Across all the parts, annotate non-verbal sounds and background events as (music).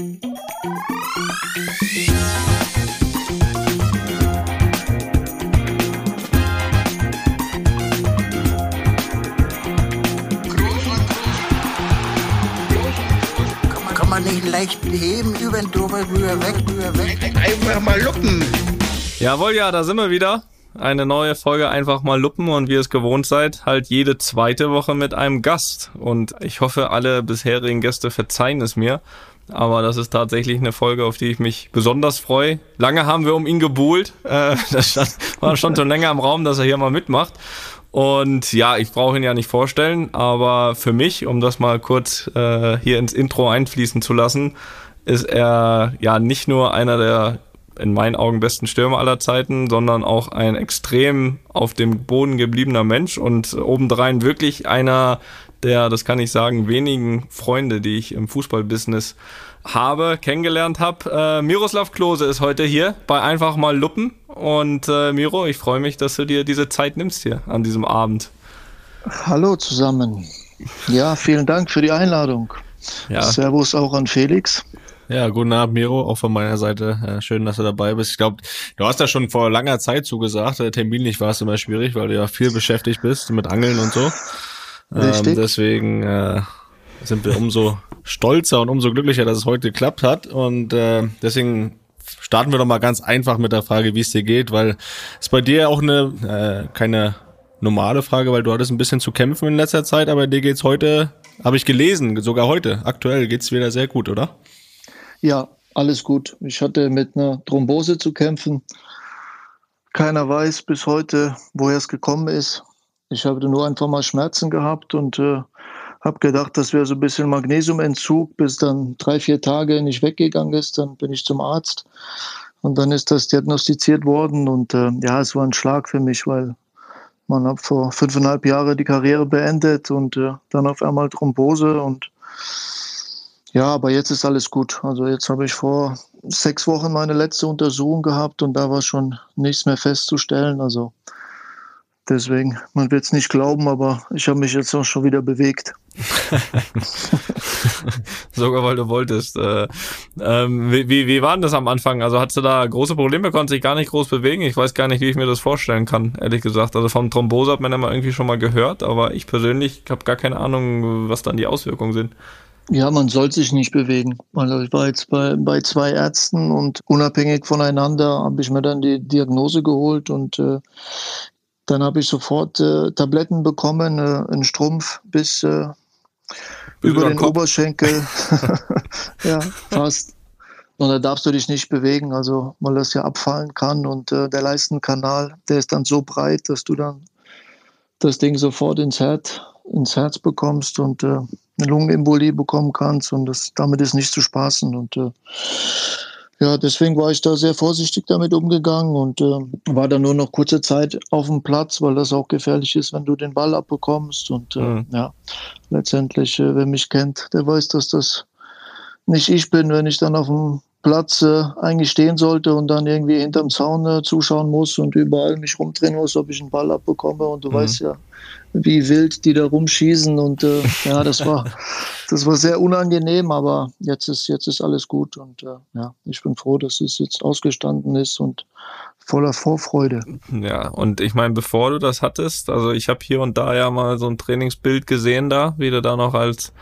Kann man nicht leicht heben, über den drüber, rüber, weg, rüber, weg. Einfach mal luppen. Jawohl, ja, da sind wir wieder. Eine neue Folge einfach mal luppen und wie ihr es gewohnt seid, halt jede zweite Woche mit einem Gast. Und ich hoffe, alle bisherigen Gäste verzeihen es mir. Aber das ist tatsächlich eine Folge, auf die ich mich besonders freue. Lange haben wir um ihn gebuhlt. Äh, (laughs) das war schon schon länger im Raum, dass er hier mal mitmacht. Und ja, ich brauche ihn ja nicht vorstellen, aber für mich, um das mal kurz äh, hier ins Intro einfließen zu lassen, ist er ja nicht nur einer der in meinen Augen besten Stürmer aller Zeiten, sondern auch ein extrem auf dem Boden gebliebener Mensch und obendrein wirklich einer der, das kann ich sagen, wenigen Freunde, die ich im Fußballbusiness habe, kennengelernt habe. Äh, Miroslav Klose ist heute hier bei Einfach mal Luppen. Und äh, Miro, ich freue mich, dass du dir diese Zeit nimmst hier an diesem Abend. Hallo zusammen. Ja, vielen Dank für die Einladung. Ja. Servus auch an Felix. Ja, guten Abend, Miro, auch von meiner Seite. Äh, schön, dass du dabei bist. Ich glaube, du hast das schon vor langer Zeit zugesagt. Terminlich war es immer schwierig, weil du ja viel beschäftigt bist mit Angeln und so. Ähm, deswegen äh, sind wir umso stolzer und umso glücklicher, dass es heute geklappt hat. Und äh, deswegen starten wir doch mal ganz einfach mit der Frage, wie es dir geht, weil es bei dir auch eine äh, keine normale Frage, weil du hattest ein bisschen zu kämpfen in letzter Zeit, aber dir geht's heute, habe ich gelesen, sogar heute, aktuell geht's wieder sehr gut, oder? Ja, alles gut. Ich hatte mit einer Thrombose zu kämpfen. Keiner weiß bis heute, woher es gekommen ist. Ich habe nur einfach mal Schmerzen gehabt und äh, habe gedacht, das wäre so ein bisschen Magnesiumentzug, bis dann drei, vier Tage nicht weggegangen ist. Dann bin ich zum Arzt und dann ist das diagnostiziert worden. Und äh, ja, es war ein Schlag für mich, weil man hat vor fünfeinhalb Jahren die Karriere beendet und äh, dann auf einmal Thrombose und ja, aber jetzt ist alles gut. Also jetzt habe ich vor sechs Wochen meine letzte Untersuchung gehabt und da war schon nichts mehr festzustellen. Also deswegen, man wird es nicht glauben, aber ich habe mich jetzt auch schon wieder bewegt. (laughs) Sogar weil du wolltest. Äh, ähm, wie, wie, wie war denn das am Anfang? Also hattest du da große Probleme, konntest dich gar nicht groß bewegen? Ich weiß gar nicht, wie ich mir das vorstellen kann, ehrlich gesagt. Also vom Thrombose hat man ja mal irgendwie schon mal gehört, aber ich persönlich habe gar keine Ahnung, was dann die Auswirkungen sind. Ja, man soll sich nicht bewegen. Also ich war jetzt bei, bei zwei Ärzten und unabhängig voneinander habe ich mir dann die Diagnose geholt und äh, dann habe ich sofort äh, Tabletten bekommen, äh, einen Strumpf bis, äh, über den Kopf. Oberschenkel. (laughs) (laughs) ja, fast. Und da darfst du dich nicht bewegen, also weil das ja abfallen kann und äh, der Leistenkanal, der ist dann so breit, dass du dann das Ding sofort ins Herz, ins Herz bekommst und äh, eine Lungenembolie bekommen kannst und das, damit ist nicht zu spaßen. Und äh, ja, deswegen war ich da sehr vorsichtig damit umgegangen und äh, war dann nur noch kurze Zeit auf dem Platz, weil das auch gefährlich ist, wenn du den Ball abbekommst. Und äh, Mhm. ja, letztendlich, äh, wer mich kennt, der weiß, dass das nicht ich bin, wenn ich dann auf dem Platz äh, eigentlich stehen sollte und dann irgendwie hinterm Zaun äh, zuschauen muss und überall mich rumdrehen muss, ob ich einen Ball abbekomme. Und du Mhm. weißt ja, wie wild die da rumschießen. Und äh, ja, das war, (laughs) das war sehr unangenehm, aber jetzt ist, jetzt ist alles gut. Und äh, ja, ich bin froh, dass es jetzt ausgestanden ist und voller Vorfreude. Ja, und ich meine, bevor du das hattest, also ich habe hier und da ja mal so ein Trainingsbild gesehen da, wie du da noch als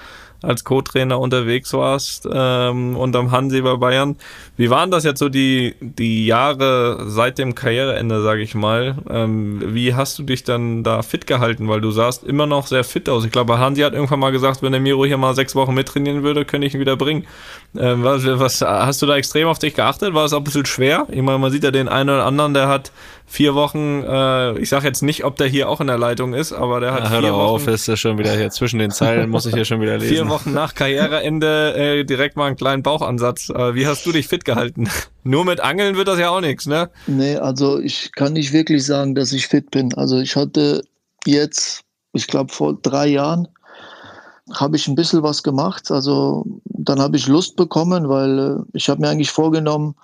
als Co-Trainer unterwegs warst ähm, unterm Hansi bei Bayern. Wie waren das jetzt so die die Jahre seit dem Karriereende, sage ich mal? Ähm, wie hast du dich dann da fit gehalten? Weil du sahst immer noch sehr fit aus. Ich glaube, Hansi hat irgendwann mal gesagt, wenn der Miro hier mal sechs Wochen mittrainieren würde, könnte ich ihn wieder bringen. Ähm, was, was hast du da extrem auf dich geachtet? War es auch ein bisschen schwer? Ich meine, man sieht ja den einen oder anderen, der hat vier Wochen, äh, ich sage jetzt nicht, ob der hier auch in der Leitung ist, aber der hat hör vier doch auf, Wochen, ist ja schon wieder hier zwischen den Zeilen, muss ich hier schon wieder (laughs) lesen. vier Wochen nach Karriereende äh, direkt mal einen kleinen Bauchansatz. Äh, wie hast du dich fit gehalten? (laughs) Nur mit Angeln wird das ja auch nichts, ne? Nee, also ich kann nicht wirklich sagen, dass ich fit bin. Also ich hatte jetzt, ich glaube vor drei Jahren, habe ich ein bisschen was gemacht. Also dann habe ich Lust bekommen, weil äh, ich habe mir eigentlich vorgenommen,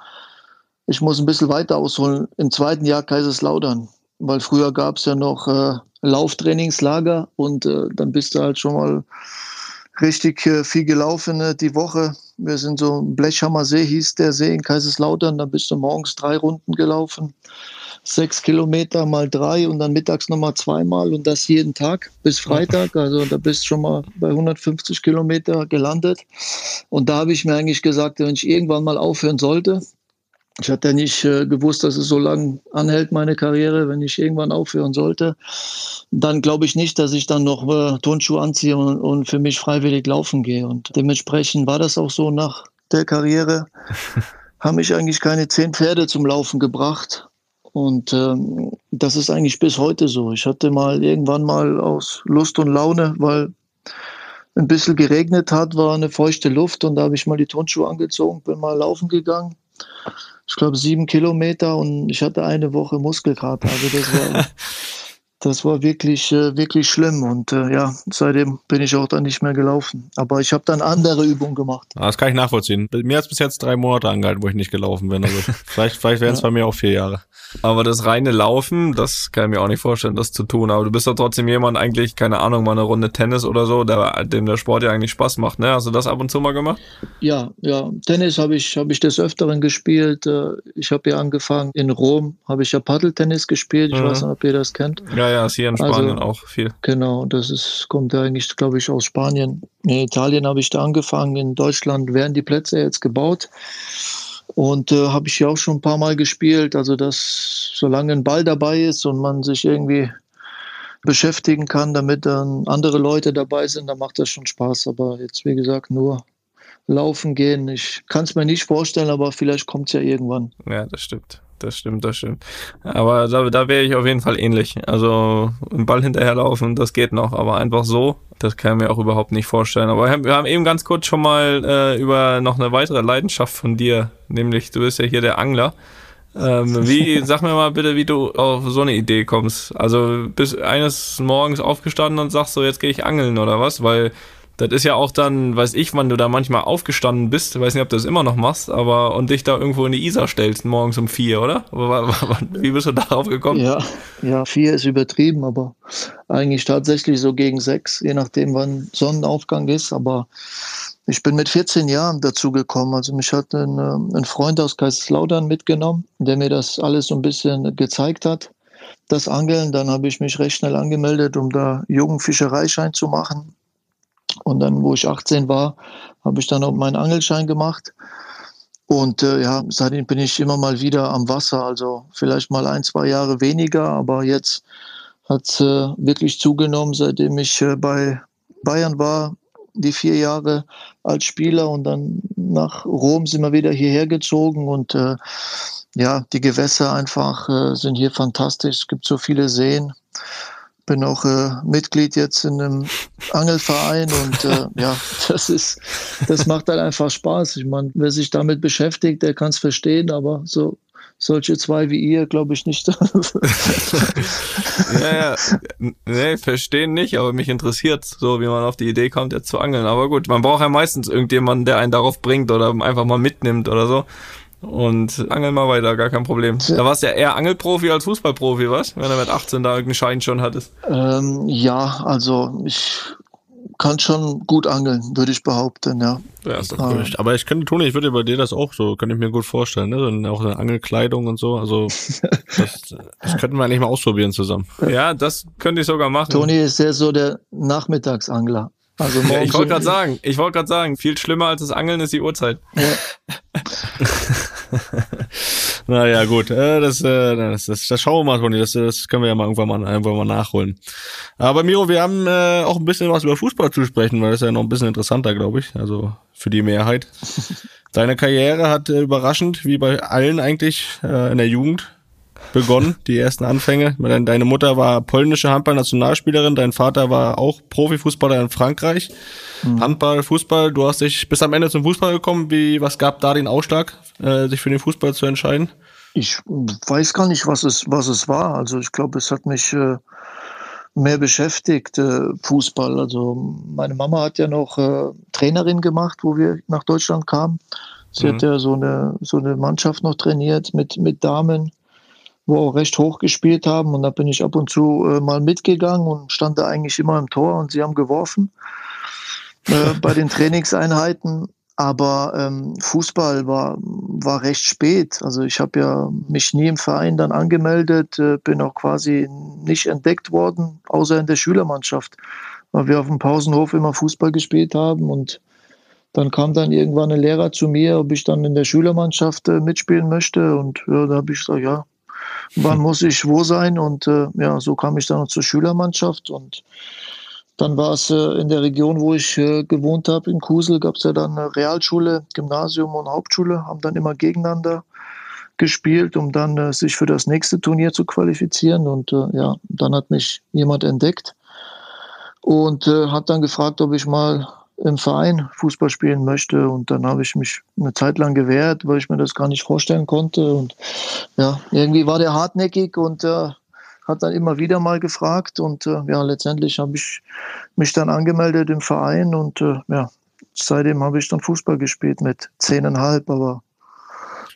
ich muss ein bisschen weiter ausholen im zweiten Jahr Kaiserslautern. Weil früher gab es ja noch äh, Lauftrainingslager und äh, dann bist du halt schon mal richtig äh, viel gelaufen äh, die Woche. Wir sind so Blechhammer See hieß der See in Kaiserslautern. Da bist du morgens drei Runden gelaufen. Sechs Kilometer mal drei und dann mittags nochmal zweimal und das jeden Tag bis Freitag. Also da bist du schon mal bei 150 Kilometer gelandet. Und da habe ich mir eigentlich gesagt, wenn ich irgendwann mal aufhören sollte, ich hatte ja nicht äh, gewusst, dass es so lange anhält, meine Karriere. Wenn ich irgendwann aufhören sollte, dann glaube ich nicht, dass ich dann noch äh, Turnschuhe anziehe und, und für mich freiwillig laufen gehe. Und dementsprechend war das auch so nach der Karriere. (laughs) haben mich eigentlich keine zehn Pferde zum Laufen gebracht. Und ähm, das ist eigentlich bis heute so. Ich hatte mal irgendwann mal aus Lust und Laune, weil ein bisschen geregnet hat, war eine feuchte Luft und da habe ich mal die Turnschuhe angezogen, bin mal laufen gegangen ich glaube, sieben Kilometer und ich hatte eine Woche Muskelkater. Also das war, (laughs) das war wirklich, äh, wirklich schlimm. Und äh, ja, seitdem bin ich auch dann nicht mehr gelaufen. Aber ich habe dann andere Übungen gemacht. Ah, das kann ich nachvollziehen. Mir hat es bis jetzt drei Monate angehalten, wo ich nicht gelaufen bin. Also (laughs) vielleicht, vielleicht wären es ja. bei mir auch vier Jahre. Aber das reine Laufen, das kann ich mir auch nicht vorstellen, das zu tun. Aber du bist doch trotzdem jemand eigentlich, keine Ahnung, mal eine Runde Tennis oder so, der, dem der Sport ja eigentlich Spaß macht. Ne? Hast du das ab und zu mal gemacht? Ja, ja. Tennis habe ich, hab ich des Öfteren gespielt. Äh, ich habe ja angefangen in Rom, habe ich ja Paddeltennis gespielt. Ich mhm. weiß nicht, ob ihr das kennt. Ja, ja, ist hier in Spanien also, auch viel. Genau, das ist, kommt ja eigentlich, glaube ich, aus Spanien. In Italien habe ich da angefangen. In Deutschland werden die Plätze jetzt gebaut. Und äh, habe ich ja auch schon ein paar Mal gespielt. Also, dass solange ein Ball dabei ist und man sich irgendwie beschäftigen kann, damit dann andere Leute dabei sind, dann macht das schon Spaß. Aber jetzt, wie gesagt, nur laufen gehen. Ich kann es mir nicht vorstellen, aber vielleicht kommt es ja irgendwann. Ja, das stimmt das stimmt, das stimmt. Aber da, da wäre ich auf jeden Fall ähnlich. Also im Ball hinterherlaufen, das geht noch, aber einfach so, das kann ich mir auch überhaupt nicht vorstellen. Aber wir haben eben ganz kurz schon mal äh, über noch eine weitere Leidenschaft von dir, nämlich du bist ja hier der Angler. Ähm, wie, (laughs) sag mir mal bitte, wie du auf so eine Idee kommst. Also bist eines Morgens aufgestanden und sagst so, jetzt gehe ich angeln oder was? Weil das ist ja auch dann, weiß ich, wann du da manchmal aufgestanden bist, weiß nicht, ob du das immer noch machst, aber und dich da irgendwo in die Isar stellst, morgens um vier, oder? Wie bist du darauf gekommen? Ja, ja, vier ist übertrieben, aber eigentlich tatsächlich so gegen sechs, je nachdem, wann Sonnenaufgang ist. Aber ich bin mit 14 Jahren dazu gekommen. Also mich hat ein, äh, ein Freund aus Kaiserslautern mitgenommen, der mir das alles so ein bisschen gezeigt hat das Angeln. Dann habe ich mich recht schnell angemeldet, um da Jugendfischereischein zu machen. Und dann, wo ich 18 war, habe ich dann auch meinen Angelschein gemacht. Und äh, ja, seitdem bin ich immer mal wieder am Wasser. Also vielleicht mal ein, zwei Jahre weniger, aber jetzt hat es äh, wirklich zugenommen, seitdem ich äh, bei Bayern war, die vier Jahre als Spieler und dann nach Rom sind wir wieder hierher gezogen und äh, ja, die Gewässer einfach äh, sind hier fantastisch. Es gibt so viele Seen bin auch äh, Mitglied jetzt in einem Angelverein und äh, (laughs) ja, das ist, das macht dann einfach Spaß. Ich meine, wer sich damit beschäftigt, der kann es verstehen, aber so solche zwei wie ihr, glaube ich nicht. (laughs) ja, ja, nee, verstehen nicht, aber mich interessiert so, wie man auf die Idee kommt, jetzt zu angeln. Aber gut, man braucht ja meistens irgendjemanden, der einen darauf bringt oder einfach mal mitnimmt oder so und angel mal weiter, gar kein Problem. Da warst du ja eher Angelprofi als Fußballprofi, was? Wenn du mit 18 da irgendeinen Schein schon hattest. Ähm, ja, also ich kann schon gut angeln, würde ich behaupten, ja. Ja, ist doch ähm. Aber ich könnte tun, ich würde bei dir das auch so, könnte ich mir gut vorstellen, ne? Und auch eine Angelkleidung und so. Also (laughs) das, das könnten wir eigentlich mal ausprobieren zusammen. Ja, das könnte ich sogar machen. Toni ist ja so der Nachmittagsangler. Also ja, (laughs) ich wollte gerade sagen, ich wollte gerade sagen, viel schlimmer als das Angeln ist die Uhrzeit. Ja. (laughs) (laughs) naja, gut, äh, das, äh, das, das, das schauen wir mal, Toni, das, das können wir ja mal irgendwann mal, irgendwann mal nachholen. Aber Miro, wir haben äh, auch ein bisschen was über Fußball zu sprechen, weil das ist ja noch ein bisschen interessanter, glaube ich, also für die Mehrheit. (laughs) Deine Karriere hat äh, überraschend, wie bei allen eigentlich, äh, in der Jugend begonnen, (laughs) die ersten Anfänge. Deine Mutter war polnische Handball-Nationalspielerin, dein Vater war auch Profifußballer in Frankreich. Mhm. Handball, Fußball, du hast dich bis am Ende zum Fußball gekommen. Wie, was gab da den Ausschlag, äh, sich für den Fußball zu entscheiden? Ich weiß gar nicht, was es, was es war. Also ich glaube, es hat mich äh, mehr beschäftigt, äh, Fußball. Also meine Mama hat ja noch Trainerin gemacht, wo wir nach Deutschland kamen. Sie mhm. hat ja so eine, so eine Mannschaft noch trainiert mit, mit Damen wo auch recht hoch gespielt haben. Und da bin ich ab und zu äh, mal mitgegangen und stand da eigentlich immer im Tor und sie haben geworfen. äh, (laughs) bei den Trainingseinheiten. Aber ähm, Fußball war, war recht spät. Also ich habe ja mich nie im Verein dann angemeldet, äh, bin auch quasi nicht entdeckt worden, außer in der Schülermannschaft, weil wir auf dem Pausenhof immer Fußball gespielt haben. Und dann kam dann irgendwann ein Lehrer zu mir, ob ich dann in der Schülermannschaft äh, mitspielen möchte. Und ja, da habe ich gesagt, ja, wann muss ich wo sein? Und äh, ja, so kam ich dann zur Schülermannschaft und dann war es äh, in der Region, wo ich äh, gewohnt habe, in Kusel, gab es ja dann eine Realschule, Gymnasium und Hauptschule, haben dann immer gegeneinander gespielt, um dann äh, sich für das nächste Turnier zu qualifizieren. Und äh, ja, dann hat mich jemand entdeckt und äh, hat dann gefragt, ob ich mal im Verein Fußball spielen möchte. Und dann habe ich mich eine Zeit lang gewehrt, weil ich mir das gar nicht vorstellen konnte. Und ja, irgendwie war der hartnäckig und äh, hat dann immer wieder mal gefragt und äh, ja, letztendlich habe ich mich dann angemeldet im Verein und äh, ja, seitdem habe ich dann Fußball gespielt mit zehneinhalb, aber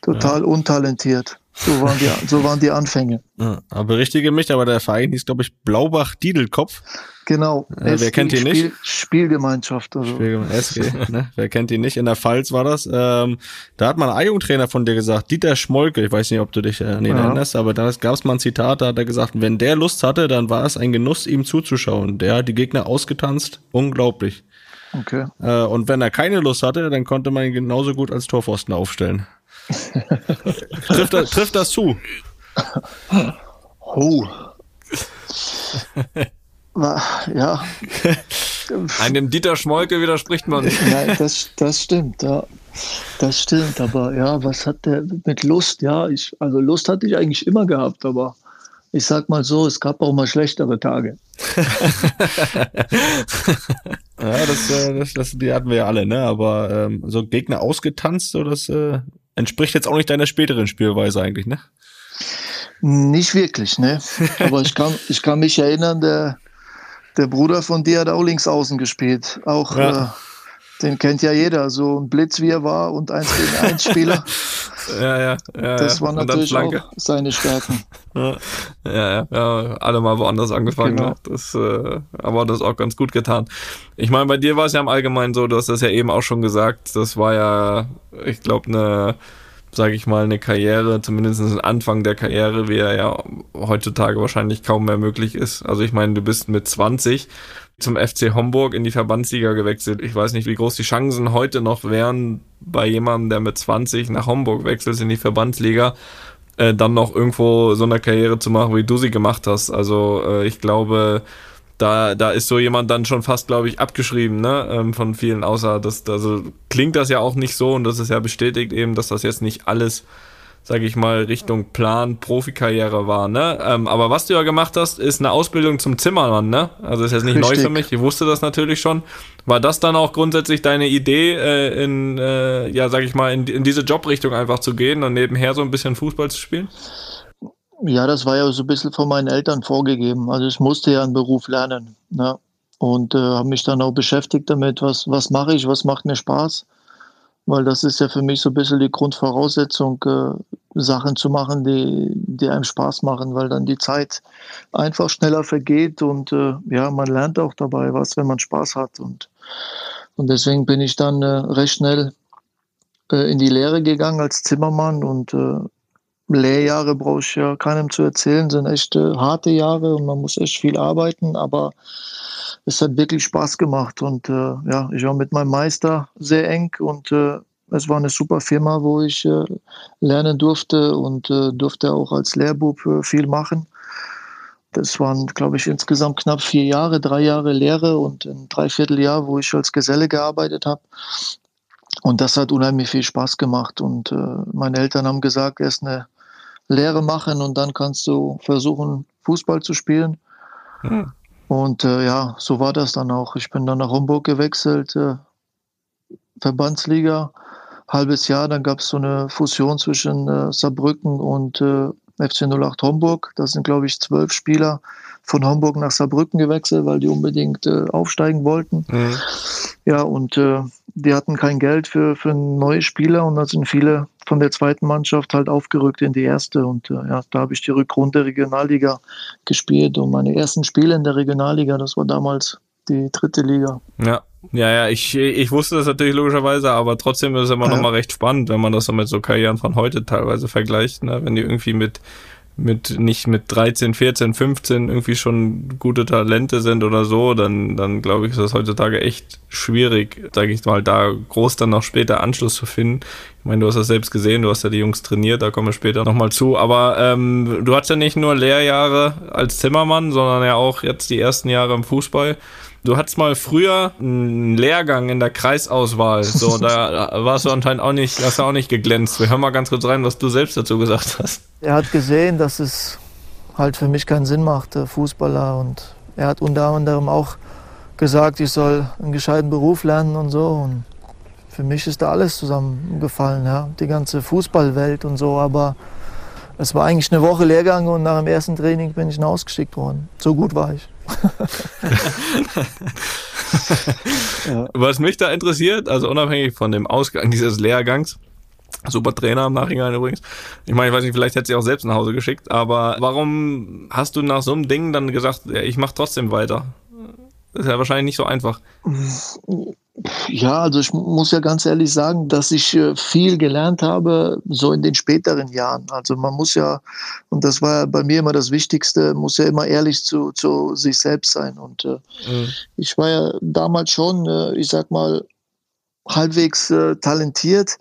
total ja. untalentiert. So waren die, so (laughs) waren die Anfänge. Ja, aber berichtige mich, aber der Verein hieß, glaube ich, Blaubach-Diedelkopf. Genau. Äh, wer kennt ihn nicht? Spiel, Spielgemeinschaft. Also. Spielgemeinschaft, SG, (laughs) ne? Wer kennt ihn nicht? In der Pfalz war das. Ähm, da hat mal ein A-Jugendtrainer von dir gesagt, Dieter Schmolke, ich weiß nicht, ob du dich äh, an ihn ja. erinnerst, aber da gab es mal ein Zitat, da hat er gesagt, wenn der Lust hatte, dann war es ein Genuss, ihm zuzuschauen. Der hat die Gegner ausgetanzt. Unglaublich. Okay. Äh, und wenn er keine Lust hatte, dann konnte man ihn genauso gut als Torpfosten aufstellen. Trifft, das, trifft das zu? Oh. ja. (laughs) Einem Dieter Schmolke widerspricht man nicht. Nein, das, das stimmt, ja. Das stimmt, aber ja, was hat der mit Lust? Ja, ich, also Lust hatte ich eigentlich immer gehabt, aber ich sag mal so, es gab auch mal schlechtere Tage. (laughs) ja, das, äh, das, das, die hatten wir ja alle, ne? Aber ähm, so Gegner ausgetanzt, so das äh, entspricht jetzt auch nicht deiner späteren Spielweise eigentlich, ne? Nicht wirklich, ne? Aber ich kann, ich kann mich erinnern, der, der Bruder von dir hat auch links außen gespielt. Auch ja. äh, den kennt ja jeder. So ein Blitz wie er war und eins gegen eins Spieler. (laughs) ja, ja, ja. Das waren natürlich auch seine Stärken. (laughs) Ja, ja, ja, alle mal woanders angefangen. Genau. Das, äh, aber das auch ganz gut getan. Ich meine, bei dir war es ja im Allgemeinen so, du hast das ja eben auch schon gesagt. Das war ja, ich glaube, eine sage ich mal, eine Karriere, zumindest ein Anfang der Karriere, wie er ja heutzutage wahrscheinlich kaum mehr möglich ist. Also ich meine, du bist mit 20 zum FC Homburg in die Verbandsliga gewechselt. Ich weiß nicht, wie groß die Chancen heute noch wären, bei jemandem, der mit 20 nach Homburg wechselt in die Verbandsliga, äh, dann noch irgendwo so eine Karriere zu machen, wie du sie gemacht hast. Also äh, ich glaube, da, da ist so jemand dann schon fast, glaube ich, abgeschrieben, ne, ähm, von vielen, außer das, also klingt das ja auch nicht so und das ist ja bestätigt eben, dass das jetzt nicht alles, sage ich mal, Richtung Plan, Profikarriere war, ne, ähm, aber was du ja gemacht hast, ist eine Ausbildung zum Zimmermann, ne, also ist jetzt nicht Richtig. neu für mich, ich wusste das natürlich schon, war das dann auch grundsätzlich deine Idee, äh, in, äh, ja, sag ich mal, in, in diese Jobrichtung einfach zu gehen und nebenher so ein bisschen Fußball zu spielen? Ja, das war ja so ein bisschen von meinen Eltern vorgegeben. Also ich musste ja einen Beruf lernen. Ne? Und äh, habe mich dann auch beschäftigt damit, was, was mache ich, was macht mir Spaß. Weil das ist ja für mich so ein bisschen die Grundvoraussetzung, äh, Sachen zu machen, die, die einem Spaß machen, weil dann die Zeit einfach schneller vergeht und äh, ja, man lernt auch dabei was, wenn man Spaß hat. Und, und deswegen bin ich dann äh, recht schnell äh, in die Lehre gegangen als Zimmermann und äh, Lehrjahre brauche ich ja keinem zu erzählen, sind echt äh, harte Jahre und man muss echt viel arbeiten, aber es hat wirklich Spaß gemacht und äh, ja, ich war mit meinem Meister sehr eng und äh, es war eine super Firma, wo ich äh, lernen durfte und äh, durfte auch als Lehrbub äh, viel machen. Das waren, glaube ich, insgesamt knapp vier Jahre, drei Jahre Lehre und ein Dreivierteljahr, wo ich als Geselle gearbeitet habe. Und das hat unheimlich viel Spaß gemacht. Und meine Eltern haben gesagt, erst eine Lehre machen und dann kannst du versuchen, Fußball zu spielen. Hm. Und äh, ja, so war das dann auch. Ich bin dann nach Homburg gewechselt, äh, Verbandsliga, halbes Jahr. Dann gab es so eine Fusion zwischen äh, Saarbrücken und äh, FC 08 Homburg. Das sind, glaube ich, zwölf Spieler von Homburg nach Saarbrücken gewechselt, weil die unbedingt äh, aufsteigen wollten. Mhm. Ja, und äh, die hatten kein Geld für, für neue Spieler und da sind viele von der zweiten Mannschaft halt aufgerückt in die erste. Und äh, ja, da habe ich die Rückrunde Regionalliga gespielt und meine ersten Spiele in der Regionalliga, das war damals die dritte Liga. Ja, Ja, ja, ich, ich wusste das natürlich logischerweise, aber trotzdem ist es immer ja. noch mal recht spannend, wenn man das so mit so Karrieren von heute teilweise vergleicht, ne? wenn die irgendwie mit mit nicht mit 13, 14, 15 irgendwie schon gute Talente sind oder so, dann, dann glaube ich, ist das heutzutage echt schwierig, sage ich mal, da groß dann noch später Anschluss zu finden. Ich meine, du hast das selbst gesehen, du hast ja die Jungs trainiert, da kommen wir später nochmal zu. Aber ähm, du hast ja nicht nur Lehrjahre als Zimmermann, sondern ja auch jetzt die ersten Jahre im Fußball. Du hattest mal früher einen Lehrgang in der Kreisauswahl. So, (laughs) da warst du anscheinend auch nicht, hast du auch nicht geglänzt. Wir hören mal ganz kurz rein, was du selbst dazu gesagt hast. Er hat gesehen, dass es halt für mich keinen Sinn macht, Fußballer. Und er hat unter anderem auch gesagt, ich soll einen gescheiten Beruf lernen und so. Und für mich ist da alles zusammengefallen, ja. Die ganze Fußballwelt und so. Aber es war eigentlich eine Woche Lehrgang und nach dem ersten Training bin ich ausgeschickt worden. So gut war ich. (laughs) Was mich da interessiert, also unabhängig von dem Ausgang dieses Lehrgangs, Super Trainer im Nachhinein übrigens. Ich meine, ich weiß nicht, vielleicht hätte sie auch selbst nach Hause geschickt, aber warum hast du nach so einem Ding dann gesagt, ja, ich mache trotzdem weiter? Das ist ja wahrscheinlich nicht so einfach. Ja, also ich muss ja ganz ehrlich sagen, dass ich äh, viel gelernt habe, so in den späteren Jahren. Also man muss ja, und das war bei mir immer das Wichtigste, muss ja immer ehrlich zu, zu sich selbst sein. Und äh, mhm. ich war ja damals schon, äh, ich sag mal, halbwegs äh, talentiert,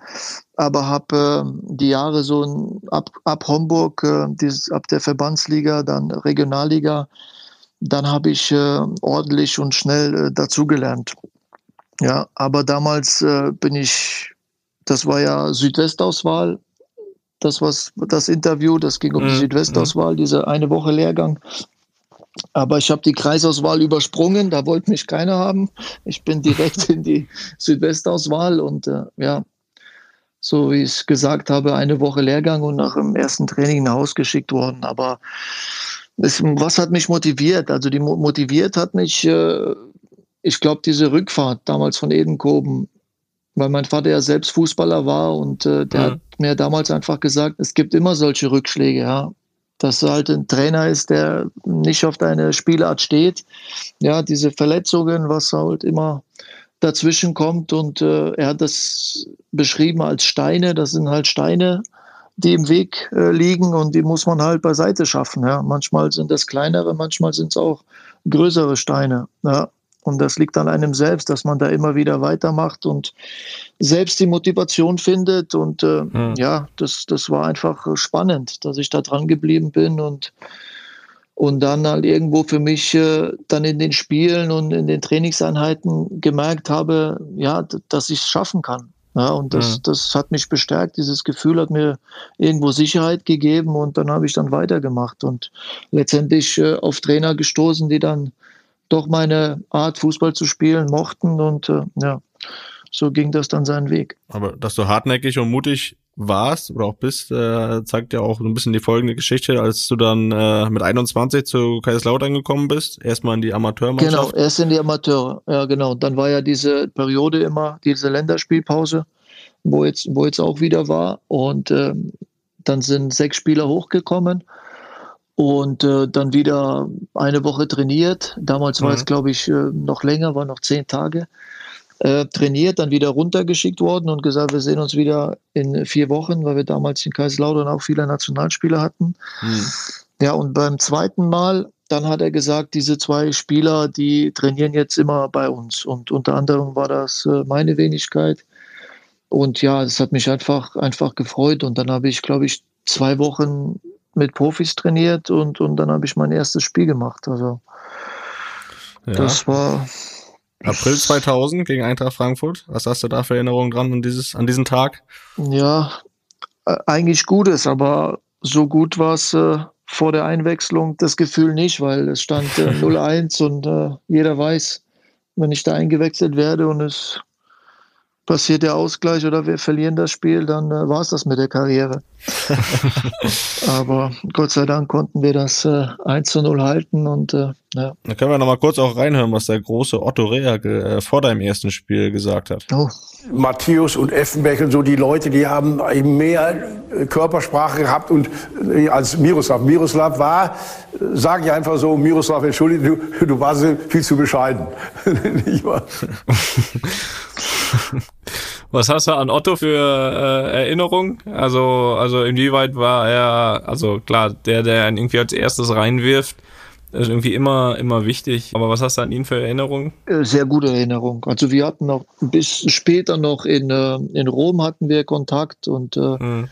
aber habe äh, die Jahre so ab, ab Homburg, äh, dieses, ab der Verbandsliga, dann Regionalliga, dann habe ich äh, ordentlich und schnell äh, dazugelernt. Ja, aber damals äh, bin ich, das war ja Südwestauswahl, das was das Interview, das ging um die mhm. Südwestauswahl, diese eine Woche Lehrgang. Aber ich habe die Kreisauswahl übersprungen, da wollte mich keiner haben. Ich bin direkt (laughs) in die Südwestauswahl und äh, ja, so wie ich gesagt habe, eine Woche Lehrgang und nach dem ersten Training nach Hause geschickt worden. Aber es, was hat mich motiviert? Also die motiviert hat mich äh, ich glaube, diese Rückfahrt damals von Edenkoben, weil mein Vater ja selbst Fußballer war und äh, der mhm. hat mir damals einfach gesagt, es gibt immer solche Rückschläge, ja. Dass er halt ein Trainer ist, der nicht auf deine Spielart steht. Ja, diese Verletzungen, was halt immer dazwischen kommt und äh, er hat das beschrieben als Steine. Das sind halt Steine, die im Weg äh, liegen und die muss man halt beiseite schaffen. Ja. Manchmal sind das kleinere, manchmal sind es auch größere Steine. Ja. Und das liegt an einem selbst, dass man da immer wieder weitermacht und selbst die Motivation findet. Und äh, mhm. ja, das, das war einfach spannend, dass ich da dran geblieben bin und, und dann halt irgendwo für mich äh, dann in den Spielen und in den Trainingseinheiten gemerkt habe, ja, dass ich es schaffen kann. Ja, und das, mhm. das hat mich bestärkt. Dieses Gefühl hat mir irgendwo Sicherheit gegeben und dann habe ich dann weitergemacht und letztendlich äh, auf Trainer gestoßen, die dann doch meine Art, Fußball zu spielen, mochten und äh, ja, so ging das dann seinen Weg. Aber dass du hartnäckig und mutig warst oder auch bist, äh, zeigt ja auch so ein bisschen die folgende Geschichte, als du dann äh, mit 21 zu Kaiserslautern gekommen bist, erstmal in die Amateurmannschaft. Genau, erst in die Amateure, ja genau. Dann war ja diese Periode immer, diese Länderspielpause, wo jetzt, wo jetzt auch wieder war und äh, dann sind sechs Spieler hochgekommen und äh, dann wieder eine Woche trainiert. Damals war mhm. es, glaube ich, äh, noch länger, war noch zehn Tage. Äh, trainiert, dann wieder runtergeschickt worden und gesagt, wir sehen uns wieder in vier Wochen, weil wir damals in Kaiserslautern auch viele Nationalspieler hatten. Mhm. Ja, und beim zweiten Mal, dann hat er gesagt, diese zwei Spieler, die trainieren jetzt immer bei uns. Und unter anderem war das äh, meine Wenigkeit. Und ja, das hat mich einfach, einfach gefreut. Und dann habe ich, glaube ich, zwei Wochen mit Profis trainiert und, und dann habe ich mein erstes Spiel gemacht. Also ja. das war April 2000 gegen Eintracht Frankfurt. Was hast du da für Erinnerungen dran an, dieses, an diesen Tag? Ja, eigentlich Gutes, aber so gut war es äh, vor der Einwechslung das Gefühl nicht, weil es stand äh, (laughs) 0-1 und äh, jeder weiß, wenn ich da eingewechselt werde und es passiert der Ausgleich oder wir verlieren das Spiel, dann äh, war es das mit der Karriere. (laughs) Aber Gott sei Dank konnten wir das äh, 1 zu 0 halten und äh, ja. Da können wir nochmal kurz auch reinhören, was der große Otto Rea äh, vor deinem ersten Spiel gesagt hat. Oh. Matthäus und Effenberg und so, die Leute, die haben eben mehr äh, Körpersprache gehabt und äh, als Miroslav. Miroslav war, sage ich einfach so, Miroslav, entschuldige, du, du warst viel zu bescheiden. (laughs) (laughs) Was hast du an Otto für äh, Erinnerungen? Also, also inwieweit war er, also klar, der, der ihn irgendwie als erstes reinwirft, ist irgendwie immer, immer wichtig. Aber was hast du an ihn für Erinnerungen? Äh, sehr gute Erinnerung. Also wir hatten noch bis später noch in, äh, in Rom hatten wir Kontakt und äh, hm.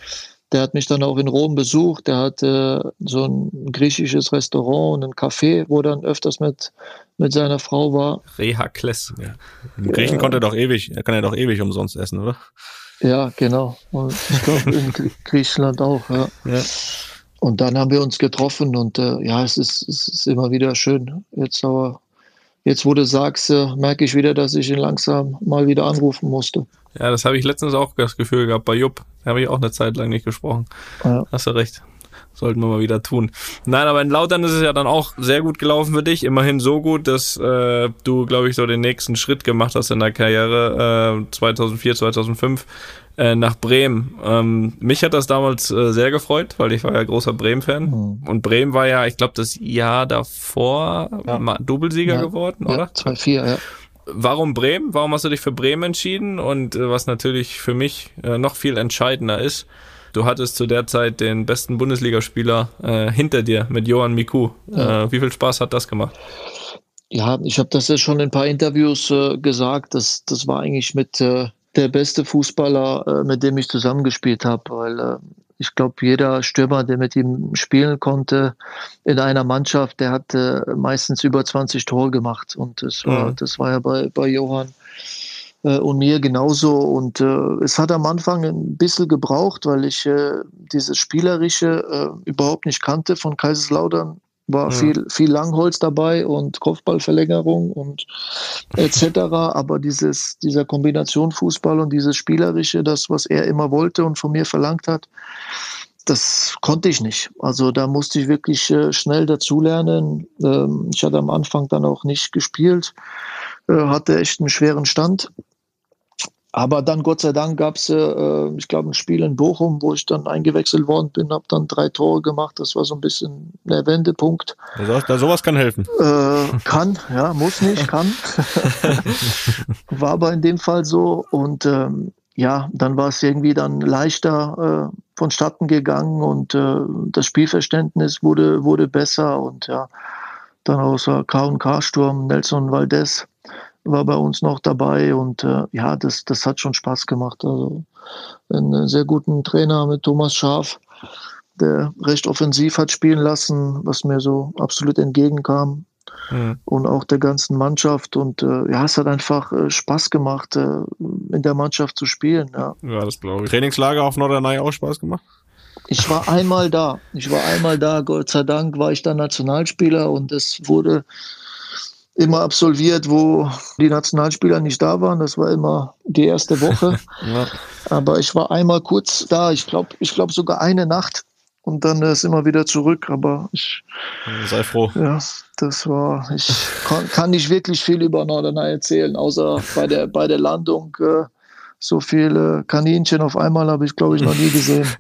der hat mich dann auch in Rom besucht. Der hatte so ein griechisches Restaurant und ein Café, wo dann öfters mit, mit seiner Frau war. Rehakles. Ja. Im Griechen ja. konnte er doch ewig, er kann ja doch ewig umsonst essen, oder? Ja, genau. Und ich glaube (laughs) in Griechenland auch, ja. ja. Und dann haben wir uns getroffen und äh, ja, es ist, es ist immer wieder schön. Jetzt aber, jetzt wo du sagst, äh, merke ich wieder, dass ich ihn langsam mal wieder anrufen musste. Ja, das habe ich letztens auch das Gefühl gehabt bei Jupp. Da habe ich auch eine Zeit lang nicht gesprochen. Ja. Hast du recht. Sollten wir mal wieder tun. Nein, aber in Lautern ist es ja dann auch sehr gut gelaufen für dich. Immerhin so gut, dass äh, du, glaube ich, so den nächsten Schritt gemacht hast in der Karriere äh, 2004, 2005 äh, nach Bremen. Ähm, mich hat das damals äh, sehr gefreut, weil ich war ja großer Bremen-Fan. Mhm. Und Bremen war ja, ich glaube, das Jahr davor ja. Doublesieger ja. geworden, oder? 2-4, ja. Warum Bremen? Warum hast du dich für Bremen entschieden? Und äh, was natürlich für mich äh, noch viel entscheidender ist, Du hattest zu der Zeit den besten Bundesligaspieler äh, hinter dir mit Johann Miku. Ja. Äh, wie viel Spaß hat das gemacht? Ja, ich habe das ja schon in ein paar Interviews äh, gesagt. Das, das war eigentlich mit äh, der beste Fußballer, äh, mit dem ich zusammengespielt habe, weil ich glaube, jeder Stürmer, der mit ihm spielen konnte in einer Mannschaft, der hat meistens über 20 Tore gemacht. Und das war, mhm. das war ja bei, bei Johann äh, und mir genauso. Und äh, es hat am Anfang ein bisschen gebraucht, weil ich äh, dieses Spielerische äh, überhaupt nicht kannte von Kaiserslautern. War ja. viel, viel Langholz dabei und Kopfballverlängerung und etc. Aber dieses, dieser Kombination Fußball und dieses Spielerische, das, was er immer wollte und von mir verlangt hat, das konnte ich nicht. Also da musste ich wirklich äh, schnell dazulernen. Ähm, ich hatte am Anfang dann auch nicht gespielt, äh, hatte echt einen schweren Stand. Aber dann, Gott sei Dank, gab es, äh, ich glaube, ein Spiel in Bochum, wo ich dann eingewechselt worden bin, habe dann drei Tore gemacht. Das war so ein bisschen der Wendepunkt. Da sowas kann helfen. Äh, kann, ja, muss nicht, kann. (laughs) war aber in dem Fall so. Und ähm, ja, dann war es irgendwie dann leichter äh, vonstatten gegangen und äh, das Spielverständnis wurde, wurde besser. Und ja, dann außer K&K-Sturm, Nelson Valdez war bei uns noch dabei und äh, ja, das, das hat schon Spaß gemacht. Also einen sehr guten Trainer mit Thomas Schaf, der recht offensiv hat spielen lassen, was mir so absolut entgegenkam. Mhm. Und auch der ganzen Mannschaft. Und äh, ja, es hat einfach äh, Spaß gemacht, äh, in der Mannschaft zu spielen. Ja, ja das glaube ich. Trainingslager auf Norderney auch Spaß gemacht? Ich war einmal da. Ich war einmal da. Gott sei Dank war ich da Nationalspieler und es wurde immer absolviert, wo die Nationalspieler nicht da waren. Das war immer die erste Woche. (laughs) ja. Aber ich war einmal kurz da. Ich glaube, ich glaube sogar eine Nacht und dann ist immer wieder zurück. Aber ich sei froh. Ja, das war. Ich kann, kann nicht wirklich viel über Norderney erzählen, außer bei der bei der Landung. Äh, so viele Kaninchen auf einmal habe ich, glaube ich, noch nie (laughs) gesehen. (laughs)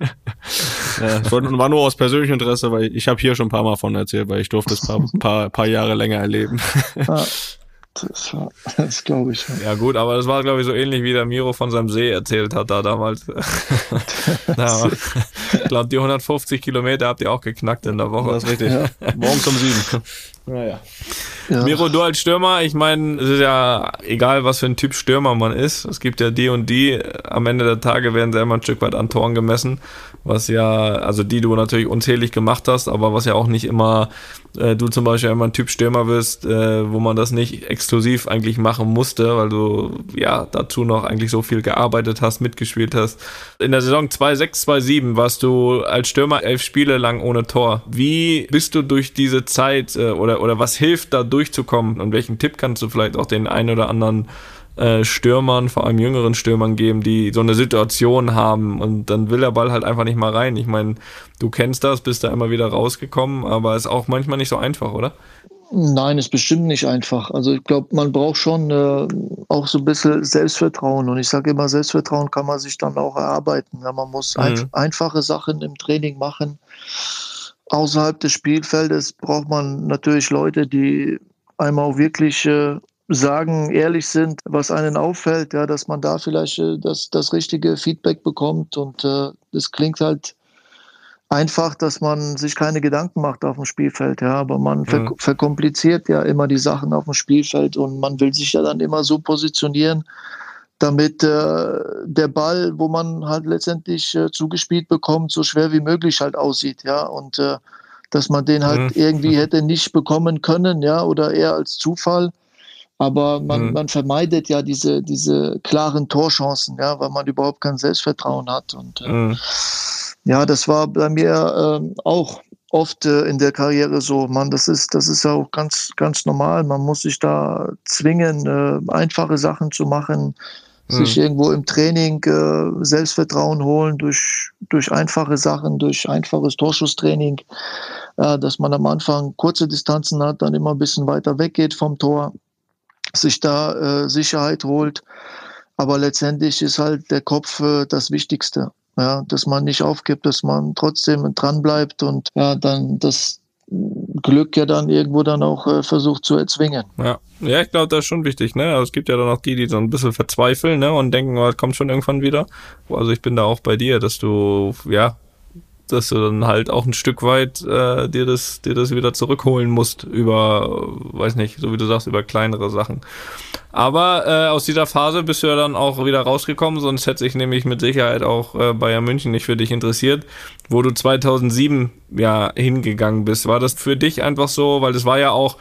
ja, das war nur aus persönlichem Interesse, weil ich habe hier schon ein paar Mal von erzählt, weil ich durfte es ein paar, (laughs) paar, paar Jahre länger erleben. Ja. (laughs) Das, (laughs) das glaube ich. Ja gut, aber das war glaube ich so ähnlich wie der Miro von seinem See erzählt hat da damals. (laughs) Na, (laughs) ich glaube die 150 Kilometer habt ihr auch geknackt in der Woche. Das ist richtig. Ja. Morgens um sieben. Naja. Ja. Miro, du als Stürmer, ich meine, es ist ja egal, was für ein Typ Stürmer man ist. Es gibt ja die und die. Am Ende der Tage werden sie immer ein Stück weit an Toren gemessen, was ja, also die du natürlich unzählig gemacht hast, aber was ja auch nicht immer äh, du zum Beispiel immer ein Typ Stürmer wirst, äh, wo man das nicht exklusiv eigentlich machen musste, weil du ja dazu noch eigentlich so viel gearbeitet hast, mitgespielt hast. In der Saison 2-6, 2-7 warst du als Stürmer elf Spiele lang ohne Tor. Wie bist du durch diese Zeit äh, oder, oder was hilft da durchzukommen und welchen Tipp kannst du vielleicht auch den einen oder anderen äh, Stürmern, vor allem jüngeren Stürmern geben, die so eine Situation haben und dann will der Ball halt einfach nicht mal rein. Ich meine, du kennst das, bist da immer wieder rausgekommen, aber ist auch manchmal nicht so einfach, oder? Nein, ist bestimmt nicht einfach. Also ich glaube, man braucht schon äh, auch so ein bisschen Selbstvertrauen. Und ich sage immer, Selbstvertrauen kann man sich dann auch erarbeiten. Ja, man muss mhm. ein, einfache Sachen im Training machen. Außerhalb des Spielfeldes braucht man natürlich Leute, die einmal wirklich äh, sagen, ehrlich sind, was einen auffällt, ja, dass man da vielleicht äh, das, das richtige Feedback bekommt. Und äh, das klingt halt einfach, dass man sich keine Gedanken macht auf dem Spielfeld, ja, aber man mhm. verkompliziert ja immer die Sachen auf dem Spielfeld und man will sich ja dann immer so positionieren, damit äh, der Ball, wo man halt letztendlich äh, zugespielt bekommt, so schwer wie möglich halt aussieht, ja, und äh, dass man den halt mhm. irgendwie (laughs) hätte nicht bekommen können, ja, oder eher als Zufall. Aber man, mhm. man vermeidet ja diese, diese klaren Torchancen, ja, weil man überhaupt kein Selbstvertrauen hat. Und äh, mhm. Ja, das war bei mir äh, auch oft äh, in der Karriere so. Man, das ist, das ist ja auch ganz, ganz normal. Man muss sich da zwingen, äh, einfache Sachen zu machen, mhm. sich irgendwo im Training äh, Selbstvertrauen holen durch, durch einfache Sachen, durch einfaches Torschusstraining, äh, dass man am Anfang kurze Distanzen hat, dann immer ein bisschen weiter weggeht vom Tor, sich da äh, Sicherheit holt. Aber letztendlich ist halt der Kopf äh, das Wichtigste ja, dass man nicht aufgibt, dass man trotzdem dran bleibt und ja, dann das Glück ja dann irgendwo dann auch äh, versucht zu erzwingen. Ja, ja ich glaube, das ist schon wichtig. Ne? Also es gibt ja dann auch die, die so ein bisschen verzweifeln ne? und denken, oh, das kommt schon irgendwann wieder. Also ich bin da auch bei dir, dass du ja dass du dann halt auch ein Stück weit äh, dir das dir das wieder zurückholen musst über weiß nicht so wie du sagst über kleinere Sachen aber äh, aus dieser Phase bist du ja dann auch wieder rausgekommen sonst hätte sich nämlich mit Sicherheit auch äh, Bayern München nicht für dich interessiert wo du 2007 ja hingegangen bist war das für dich einfach so weil das war ja auch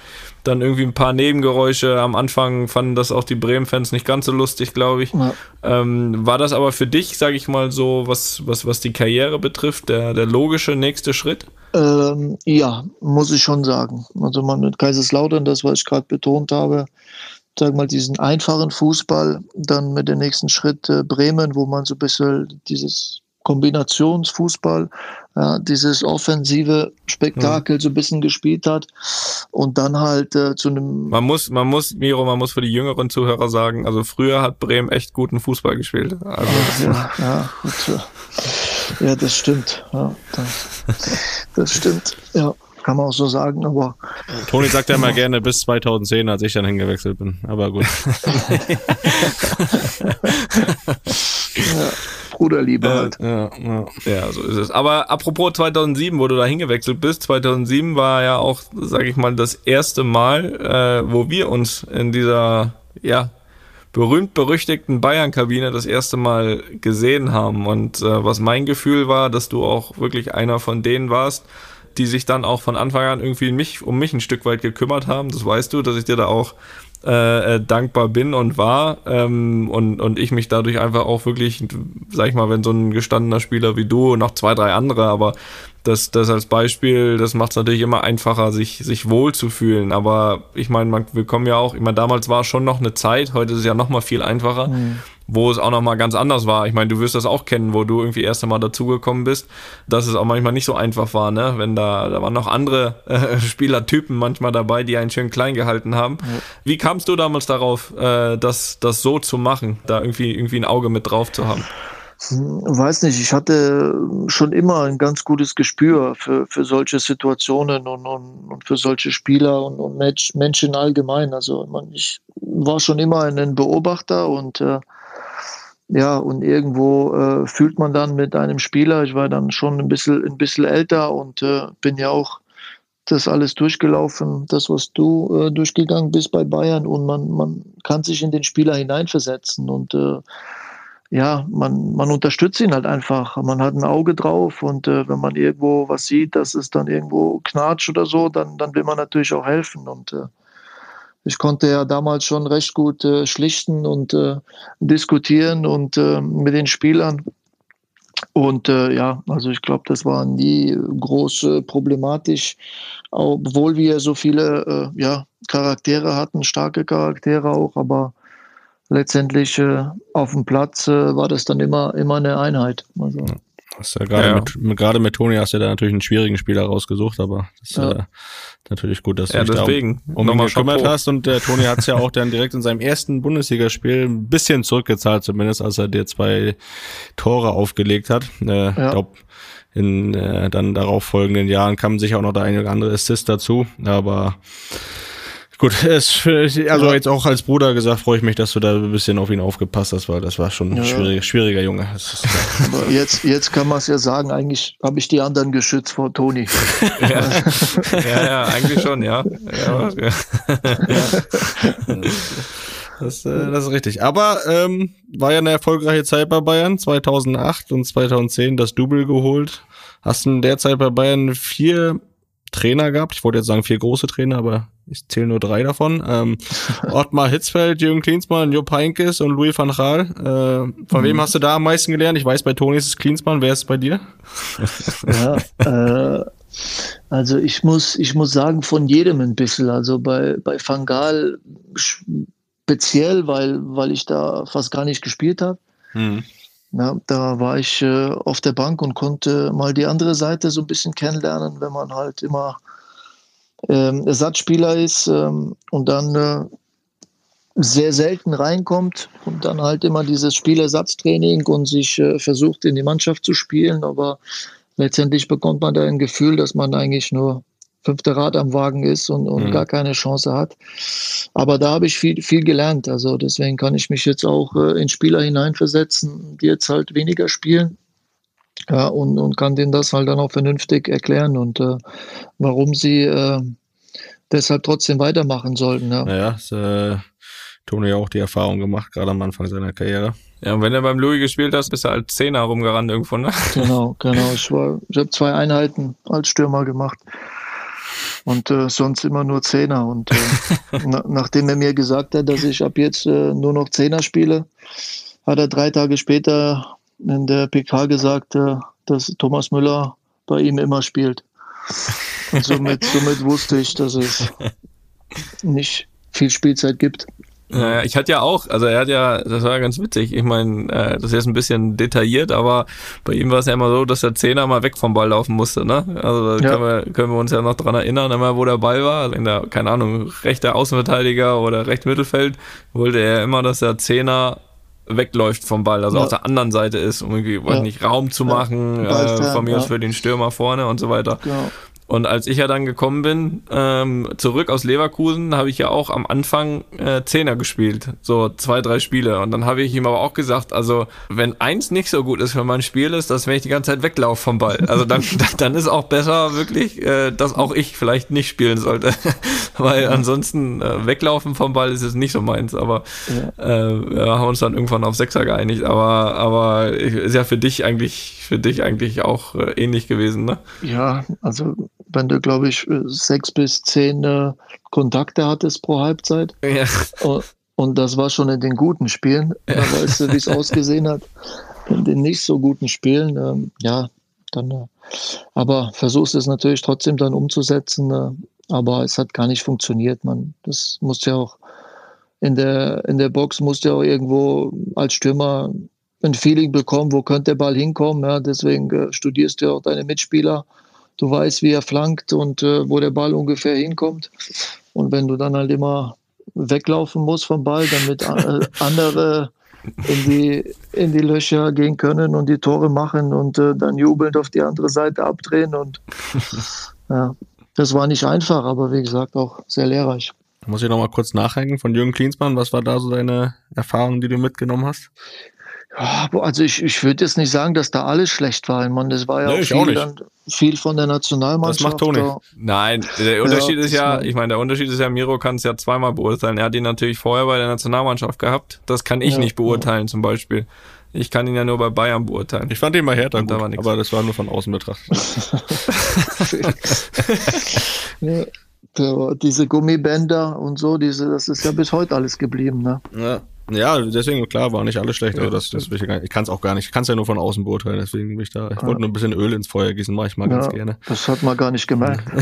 dann irgendwie ein paar Nebengeräusche. Am Anfang fanden das auch die Bremen-Fans nicht ganz so lustig, glaube ich. Ja. Ähm, war das aber für dich, sage ich mal so, was, was, was die Karriere betrifft, der, der logische nächste Schritt? Ähm, ja, muss ich schon sagen. Also man mit Kaiserslautern, das, was ich gerade betont habe, sag mal, diesen einfachen Fußball, dann mit dem nächsten Schritt äh, Bremen, wo man so ein bisschen dieses Kombinationsfußball, ja, dieses offensive Spektakel mhm. so ein bisschen gespielt hat und dann halt äh, zu einem. Man muss, man muss, Miro, man muss für die jüngeren Zuhörer sagen, also früher hat Bremen echt guten Fußball gespielt. Also ja, ja, gut, ja, das stimmt. Ja, das, das stimmt. Ja kann man auch so sagen, aber. Toni sagt ja immer gerne bis 2010, als ich dann hingewechselt bin, aber gut. (laughs) ja. Bruderliebe halt. Ja, ja. ja, so ist es. Aber apropos 2007, wo du da hingewechselt bist, 2007 war ja auch, sag ich mal, das erste Mal, äh, wo wir uns in dieser, ja, berühmt-berüchtigten Bayern-Kabine das erste Mal gesehen haben. Und äh, was mein Gefühl war, dass du auch wirklich einer von denen warst, die sich dann auch von Anfang an irgendwie mich, um mich ein Stück weit gekümmert haben. Das weißt du, dass ich dir da auch äh, äh, dankbar bin und war ähm, und, und ich mich dadurch einfach auch wirklich, sag ich mal, wenn so ein gestandener Spieler wie du und noch zwei, drei andere, aber das, das als Beispiel, das macht es natürlich immer einfacher, sich, sich wohl zu fühlen. Aber ich meine, wir kommen ja auch, ich meine, damals war schon noch eine Zeit, heute ist es ja noch mal viel einfacher. Mhm wo es auch nochmal ganz anders war. Ich meine, du wirst das auch kennen, wo du irgendwie erst einmal dazugekommen bist, dass es auch manchmal nicht so einfach war, ne? Wenn da, da waren noch andere äh, (laughs) Spielertypen manchmal dabei, die einen schön klein gehalten haben. Ja. Wie kamst du damals darauf, äh, das, das so zu machen, da irgendwie, irgendwie ein Auge mit drauf zu haben? Hm, weiß nicht, ich hatte schon immer ein ganz gutes Gespür für, für solche Situationen und, und, und für solche Spieler und, und Menschen allgemein. Also man, ich war schon immer ein Beobachter und äh, ja, und irgendwo äh, fühlt man dann mit einem Spieler, ich war dann schon ein bisschen, ein bisschen älter und äh, bin ja auch das alles durchgelaufen, das, was du äh, durchgegangen bist bei Bayern und man, man kann sich in den Spieler hineinversetzen und äh, ja, man, man unterstützt ihn halt einfach. Man hat ein Auge drauf und äh, wenn man irgendwo was sieht, dass es dann irgendwo knatscht oder so, dann, dann will man natürlich auch helfen und äh, ich konnte ja damals schon recht gut äh, schlichten und äh, diskutieren und äh, mit den Spielern. Und äh, ja, also ich glaube, das war nie groß problematisch, obwohl wir so viele äh, ja, Charaktere hatten, starke Charaktere auch, aber letztendlich äh, auf dem Platz äh, war das dann immer, immer eine Einheit. Also. Ja. Hast ja gerade ja. mit, gerade mit Toni hast du da natürlich einen schwierigen Spieler rausgesucht, aber das ist ja. äh, natürlich gut, dass du ja, dich deswegen. da um, um ihn gekümmert Chapeau. hast und der Toni hat es ja auch dann direkt in seinem ersten Bundesligaspiel ein bisschen zurückgezahlt, zumindest als er dir zwei Tore aufgelegt hat. Äh, ja. glaub, in äh, dann darauf folgenden Jahren kam sicher auch noch der eine oder andere Assist dazu, aber Gut, es, also jetzt auch als Bruder gesagt, freue ich mich, dass du da ein bisschen auf ihn aufgepasst hast, weil das war schon ein ja. schwieriger, schwieriger Junge. (laughs) Aber jetzt, jetzt kann man es ja sagen, eigentlich habe ich die anderen geschützt vor Toni. (laughs) ja. (laughs) ja, ja, eigentlich schon, ja. ja. Das, äh, das ist richtig. Aber ähm, war ja eine erfolgreiche Zeit bei Bayern, 2008 und 2010 das Double geholt. Hast du derzeit bei Bayern vier Trainer gehabt. Ich wollte jetzt sagen vier große Trainer, aber ich zähle nur drei davon. Ähm, (laughs) Ottmar Hitzfeld, Jürgen Klinsmann, Jupp Heinkes und Louis van Gaal. Äh, von mhm. wem hast du da am meisten gelernt? Ich weiß, bei Toni ist es Klinsmann. Wer ist es bei dir? (laughs) Ja, äh, also ich muss, ich muss sagen, von jedem ein bisschen. Also bei, bei Van Gaal speziell, weil, weil ich da fast gar nicht gespielt habe. Mhm. Ja, da war ich äh, auf der Bank und konnte mal die andere Seite so ein bisschen kennenlernen, wenn man halt immer ähm, Ersatzspieler ist ähm, und dann äh, sehr selten reinkommt und dann halt immer dieses Spielersatztraining und sich äh, versucht in die Mannschaft zu spielen, aber letztendlich bekommt man da ein Gefühl, dass man eigentlich nur fünfte Rad am Wagen ist und, und mhm. gar keine Chance hat. Aber da habe ich viel, viel gelernt. Also deswegen kann ich mich jetzt auch äh, in Spieler hineinversetzen, die jetzt halt weniger spielen. Ja, und, und kann denen das halt dann auch vernünftig erklären und äh, warum sie äh, deshalb trotzdem weitermachen sollten. Ja, naja, ist, äh, Toni ja auch die Erfahrung gemacht, gerade am Anfang seiner Karriere. Ja, und wenn er beim Louis gespielt hast, bist du als Zehner rumgerannt irgendwo, ne? Genau, genau. Ich, war, ich habe zwei Einheiten als Stürmer gemacht und äh, sonst immer nur Zehner. Und äh, (laughs) na, nachdem er mir gesagt hat, dass ich ab jetzt äh, nur noch Zehner spiele, hat er drei Tage später in der PK gesagt, äh, dass Thomas Müller bei ihm immer spielt. Und somit, somit wusste ich, dass es nicht viel Spielzeit gibt. Naja, ich hatte ja auch, also er hat ja, das war ganz witzig. Ich meine, äh, das ist jetzt ein bisschen detailliert, aber bei ihm war es ja immer so, dass der Zehner mal weg vom Ball laufen musste, ne? Also da ja. können, wir, können wir uns ja noch dran erinnern, immer wo der Ball war. In der, keine Ahnung, rechter Außenverteidiger oder rechts Mittelfeld, wollte er immer, dass der Zehner wegläuft vom Ball, also ja. auf der anderen Seite ist, um irgendwie, ja. nicht, Raum zu machen, äh, von mir aus für den Stürmer vorne und so weiter. Genau. Und als ich ja dann gekommen bin, ähm, zurück aus Leverkusen, habe ich ja auch am Anfang äh, Zehner gespielt. So zwei, drei Spiele. Und dann habe ich ihm aber auch gesagt, also wenn eins nicht so gut ist für mein Spiel ist, dass wenn ich die ganze Zeit weglaufe vom Ball. Also dann, (laughs) dann ist auch besser wirklich, äh, dass auch ich vielleicht nicht spielen sollte. (laughs) Weil ansonsten äh, weglaufen vom Ball ist es nicht so meins. Aber ja. äh, wir haben uns dann irgendwann auf Sechser geeinigt. Aber, aber ist ja für dich eigentlich, für dich eigentlich auch äh, ähnlich gewesen, ne? Ja, also wenn du, glaube ich, sechs bis zehn äh, Kontakte hattest pro Halbzeit. Ja. Und, das war schon in den guten Spielen. Ja. Da weißt du, wie es ausgesehen hat. In den nicht so guten Spielen, ähm, ja, dann, äh, aber versuchst es natürlich trotzdem dann umzusetzen. Äh, aber es hat gar nicht funktioniert. Man, das muss ja auch in der, in der Box musst du ja auch irgendwo als Stürmer ein Feeling bekommen, wo könnte der Ball hinkommen. Ja, deswegen äh, studierst du ja auch deine Mitspieler du weißt, wie er flankt und äh, wo der Ball ungefähr hinkommt. Und wenn du dann halt immer weglaufen musst vom Ball, damit äh, andere in die, in die Löcher gehen können und die Tore machen und äh, dann jubelnd auf die andere Seite abdrehen. Und (laughs) ja, das war nicht einfach, aber wie gesagt auch sehr lehrreich. Muss ich noch mal kurz nachhängen von Jürgen Klinsmann. Was war da so deine Erfahrung, die du mitgenommen hast? Ja, also ich, ich würde jetzt nicht sagen, dass da alles schlecht war. Ich meine, das war ja nee, auch, viel, auch dann, viel von der Nationalmannschaft. Das macht Toni. Da. Nein, der Unterschied ja, ist ja, ich meine, der Unterschied ist ja, Miro kann es ja zweimal beurteilen. Er hat ihn natürlich vorher bei der Nationalmannschaft gehabt. Das kann ich ja, nicht beurteilen, ja. zum Beispiel. Ich kann ihn ja nur bei Bayern beurteilen. Ich fand ihn mal härter, gut, da aber das war nur von außen betrachtet. (laughs) ja, diese Gummibänder und so, diese, das ist ja bis heute alles geblieben. Ne? Ja. Ja, deswegen, klar, war nicht alles schlecht, aber das, das will ich, gar nicht, ich kann es auch gar nicht, ich kann es ja nur von außen beurteilen, deswegen bin ich da, ich ja. wollte nur ein bisschen Öl ins Feuer gießen, mache ich mal ja, ganz gerne. Das hat man gar nicht gemerkt. (laughs)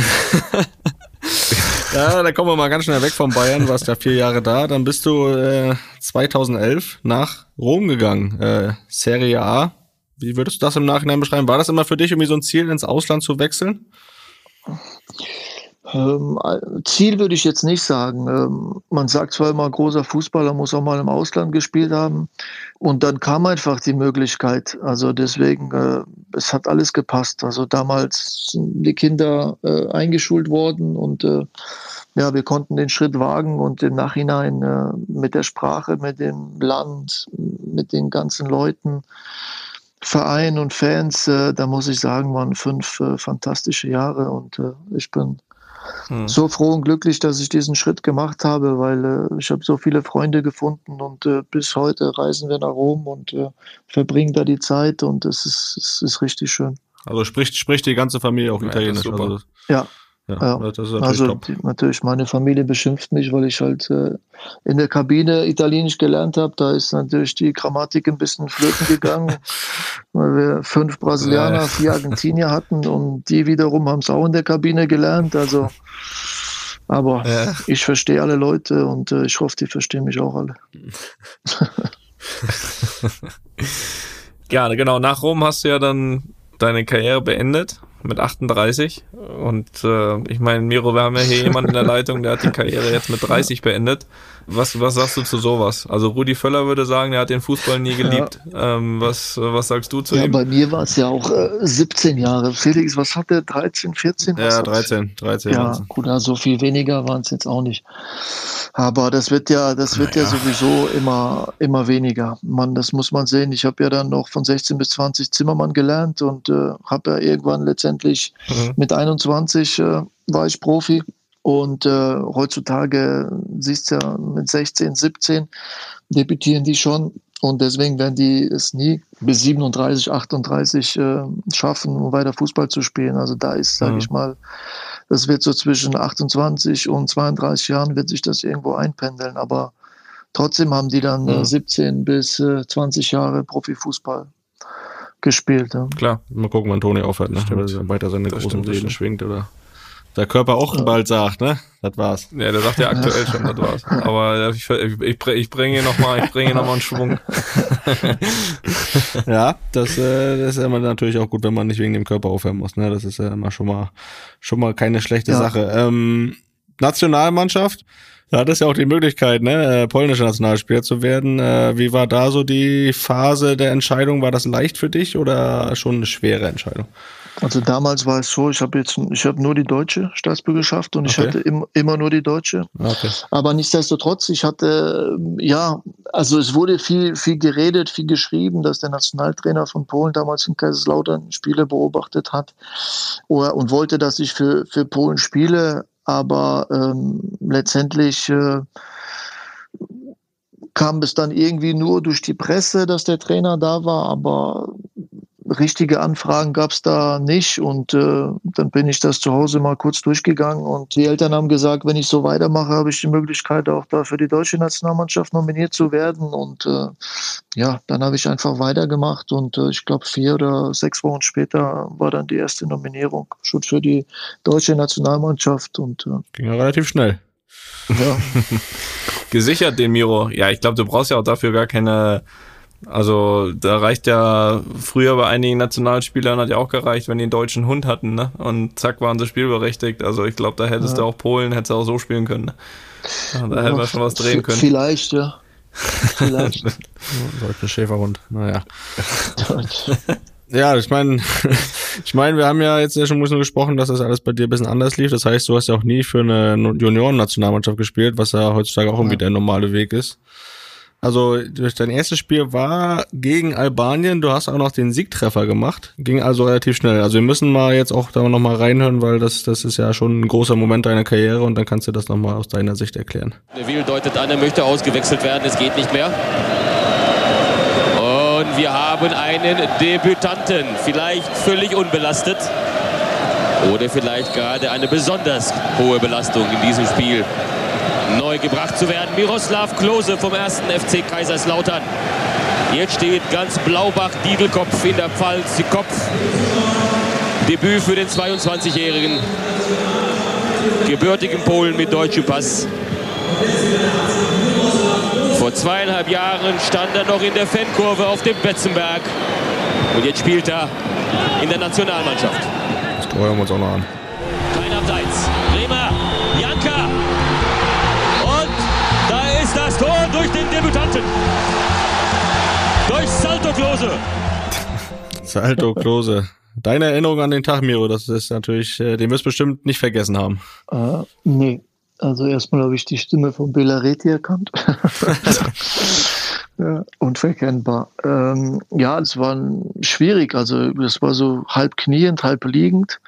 Ja, da kommen wir mal ganz schnell weg von Bayern. Warst ja vier Jahre da. Dann bist du äh, 2011 nach Rom gegangen. Äh, Serie A. Wie würdest du das im Nachhinein beschreiben? War das immer für dich irgendwie so ein Ziel, ins Ausland zu wechseln? Ähm, Ziel würde ich jetzt nicht sagen. Ähm, man sagt zwar immer, großer Fußballer muss auch mal im Ausland gespielt haben. Und dann kam einfach die Möglichkeit. Also deswegen, äh, es hat alles gepasst. Also damals sind die Kinder äh, eingeschult worden und äh, ja, wir konnten den Schritt wagen und im Nachhinein äh, mit der Sprache, mit dem Land, mit den ganzen Leuten, Verein und Fans, äh, da muss ich sagen, waren fünf äh, fantastische Jahre und ich bin hm. so froh und glücklich, dass ich diesen Schritt gemacht habe, weil äh, ich habe so viele Freunde gefunden und äh, bis heute reisen wir nach Rom und äh, verbringen da die Zeit und es ist, es ist richtig schön. Also spricht, spricht die ganze Familie auch ja, Italienisch? Also, ja, ja, ja. natürlich also die, natürlich, meine Familie beschimpft mich, weil ich halt äh, in der Kabine Italienisch gelernt habe. Da ist natürlich die Grammatik ein bisschen flöten gegangen, (laughs) weil wir fünf Brasilianer, vier Argentinier hatten und die wiederum haben es auch in der Kabine gelernt. Also, aber ja. ich verstehe alle Leute und äh, ich hoffe, die verstehen mich auch alle. (laughs) ja, genau. Nach Rom hast du ja dann deine Karriere beendet mit 38. Und äh, ich meine, Miro, wir haben ja hier jemanden in der Leitung, der hat die Karriere jetzt mit 30 beendet. Was, was sagst du zu sowas? Also Rudi Völler würde sagen, er hat den Fußball nie geliebt. Ja. Ähm, was, was sagst du zu ja, ihm? Bei mir war es ja auch äh, 17 Jahre. Felix, was hat der? 13, 14? Ja, 13, 13. Ja, gut, also viel weniger waren es jetzt auch nicht. Aber das wird ja, das wird ja. ja. sowieso immer, immer weniger. Man, das muss man sehen. Ich habe ja dann noch von 16 bis 20 Zimmermann gelernt und äh, habe ja irgendwann letztendlich mhm. mit 21 äh, war ich Profi und äh, heutzutage siehst du ja mit 16, 17 debütieren die schon. Und deswegen werden die es nie bis 37, 38 äh, schaffen, um weiter Fußball zu spielen. Also da ist, sage mhm. ich mal, das wird so zwischen 28 und 32 Jahren wird sich das irgendwo einpendeln. Aber trotzdem haben die dann äh, mhm. 17 bis äh, 20 Jahre Profifußball gespielt. Ja. Klar, mal gucken, wann Toni aufhört, ne? Der weiter seine das großen Reden schwingt oder der Körper auch bald sagt, ne? Das war's. Ja, der sagt ja aktuell schon, das war's. (laughs) Aber ich, ich, ich bringe nochmal, ich bringe nochmal einen Schwung. (laughs) ja, das, äh, das ist immer natürlich auch gut, wenn man nicht wegen dem Körper aufhören muss, ne? Das ist ja immer schon mal, schon mal keine schlechte ja. Sache. Ähm, Nationalmannschaft, da hat es ja auch die Möglichkeit, ne, äh, polnischer Nationalspieler zu werden. Äh, wie war da so die Phase der Entscheidung? War das leicht für dich oder schon eine schwere Entscheidung? Also damals war es so, ich habe jetzt, ich habe nur die deutsche Staatsbürgerschaft und okay. ich hatte im, immer nur die deutsche. Okay. Aber nichtsdestotrotz, ich hatte, ja, also es wurde viel, viel geredet, viel geschrieben, dass der Nationaltrainer von Polen damals in Kaiserslautern Spiele beobachtet hat und wollte, dass ich für, für Polen spiele. Aber ähm, letztendlich äh, kam es dann irgendwie nur durch die Presse, dass der Trainer da war, aber richtige Anfragen gab es da nicht und äh, dann bin ich das zu Hause mal kurz durchgegangen und die Eltern haben gesagt, wenn ich so weitermache, habe ich die Möglichkeit auch da für die deutsche Nationalmannschaft nominiert zu werden und äh, ja, dann habe ich einfach weitergemacht und äh, ich glaube vier oder sechs Wochen später war dann die erste Nominierung schon für die deutsche Nationalmannschaft und äh, ging ja relativ schnell. Ja. (laughs) Gesichert den Miro. Ja, ich glaube, du brauchst ja auch dafür gar keine also da reicht ja früher bei einigen Nationalspielern hat ja auch gereicht, wenn die einen deutschen Hund hatten, ne? Und zack waren sie spielberechtigt. Also ich glaube, da hättest ja. du auch Polen, hättest du auch so spielen können. Ne? Da ja, hätten wir schon was drehen können. Vielleicht, ja. Vielleicht. (laughs) Deutscher Schäferhund, naja. (laughs) ja, ich meine, (laughs) ich meine, wir haben ja jetzt ja schon ein bisschen gesprochen, dass das alles bei dir ein bisschen anders lief. Das heißt, du hast ja auch nie für eine Junioren-Nationalmannschaft gespielt, was ja heutzutage auch irgendwie der normale Weg ist. Also dein erstes Spiel war gegen Albanien. Du hast auch noch den Siegtreffer gemacht. Ging also relativ schnell. Also wir müssen mal jetzt auch da noch mal reinhören, weil das, das ist ja schon ein großer Moment deiner Karriere und dann kannst du das noch mal aus deiner Sicht erklären. Wiel deutet an, er möchte ausgewechselt werden. Es geht nicht mehr. Und wir haben einen Debütanten. Vielleicht völlig unbelastet. Oder vielleicht gerade eine besonders hohe Belastung in diesem Spiel neu gebracht zu werden. Miroslav Klose vom ersten FC Kaiserslautern. Jetzt steht ganz Blaubach-Diedelkopf in der Pfalz. Kopf. Debüt für den 22-Jährigen. gebürtigen Polen mit deutschem Pass. Vor zweieinhalb Jahren stand er noch in der Fankurve auf dem Betzenberg. Und jetzt spielt er in der Nationalmannschaft. Das hören wir uns auch noch an. Klose. Salto Klose. Deine Erinnerung an den Tag, Miro, das ist natürlich, äh, den wirst du bestimmt nicht vergessen haben. Äh, nee, also erstmal habe ich die Stimme von Belareti erkannt. (laughs) ja, unverkennbar. Ähm, ja, es war schwierig. Also es war so halb kniend, halb liegend.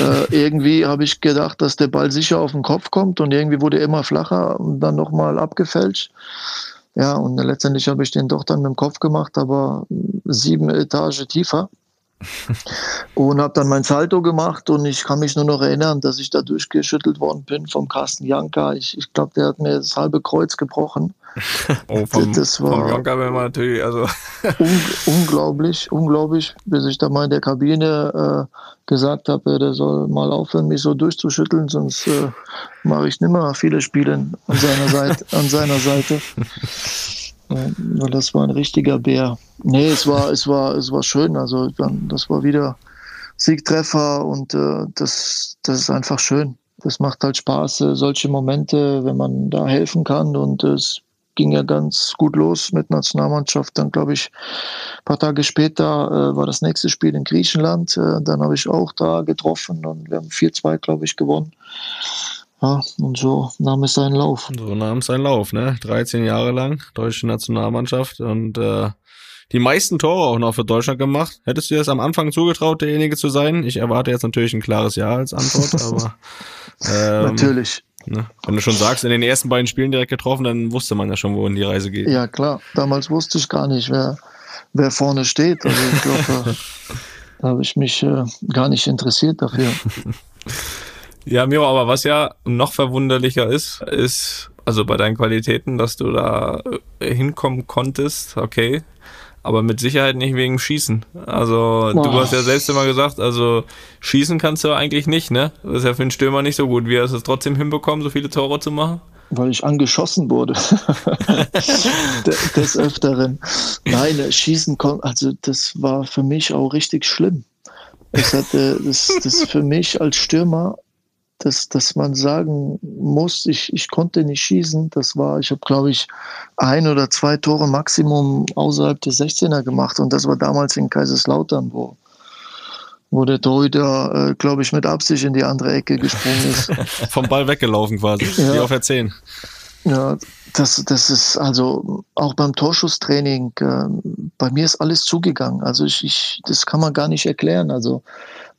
äh, irgendwie habe ich gedacht, dass der Ball sicher auf den Kopf kommt und irgendwie wurde er immer flacher und dann nochmal abgefälscht. Ja, und letztendlich habe ich den doch dann mit dem Kopf gemacht, aber sieben Etage tiefer (laughs) und habe dann mein Salto gemacht und ich kann mich nur noch erinnern, dass ich da durchgeschüttelt worden bin vom Carsten Janka. Ich, ich glaube, der hat mir das halbe Kreuz gebrochen. Oh, vom, das war vom Janka wäre man natürlich, also. un unglaublich, unglaublich, bis ich da mal in der Kabine äh, gesagt habe, der soll mal aufhören, mich so durchzuschütteln, sonst äh, mache ich nimmer viele Spiele an seiner Seite. An seiner Seite. weil das war ein richtiger Bär. Nee, es war, es war, es war schön. Also das war wieder Siegtreffer und äh, das, das ist einfach schön. Das macht halt Spaß, äh, solche Momente, wenn man da helfen kann. Und es ging ja ganz gut los mit Nationalmannschaft. Dann glaube ich, ein paar Tage später äh, war das nächste Spiel in Griechenland. Äh, dann habe ich auch da getroffen und wir haben 4-2, glaube ich, gewonnen. Ja, und so nahm es seinen Lauf. So nahm es seinen Lauf, ne? 13 Jahre lang, deutsche Nationalmannschaft und äh, die meisten Tore auch noch für Deutschland gemacht. Hättest du dir das am Anfang zugetraut, derjenige zu sein? Ich erwarte jetzt natürlich ein klares Ja als Antwort, (laughs) aber (laughs) ähm, natürlich. Ne? Wenn du schon sagst, in den ersten beiden Spielen direkt getroffen, dann wusste man ja schon, wohin die Reise geht. Ja, klar. Damals wusste ich gar nicht, wer, wer vorne steht. Also ich glaube, (laughs) da habe ich mich äh, gar nicht interessiert dafür. (laughs) Ja, Miro, aber was ja noch verwunderlicher ist, ist, also bei deinen Qualitäten, dass du da äh, hinkommen konntest, okay, aber mit Sicherheit nicht wegen Schießen. Also Boah. du hast ja selbst immer gesagt, also schießen kannst du eigentlich nicht, ne? Das ist ja für einen Stürmer nicht so gut. Wie hast du es trotzdem hinbekommen, so viele Tore zu machen? Weil ich angeschossen wurde. (laughs) Des Öfteren. Nein, Schießen kommt, also das war für mich auch richtig schlimm. Das hatte, das, das für mich als Stürmer dass, dass man sagen muss, ich, ich konnte nicht schießen. Das war, ich habe, glaube ich, ein oder zwei Tore Maximum außerhalb des 16er gemacht. Und das war damals in Kaiserslautern, wo, wo der Torhüter, äh, glaube ich, mit Absicht in die andere Ecke gesprungen ist. (laughs) Vom Ball weggelaufen quasi, ja. wie auf der 10. Ja, das, das ist also auch beim Torschusstraining, äh, bei mir ist alles zugegangen. Also ich, ich, das kann man gar nicht erklären. Also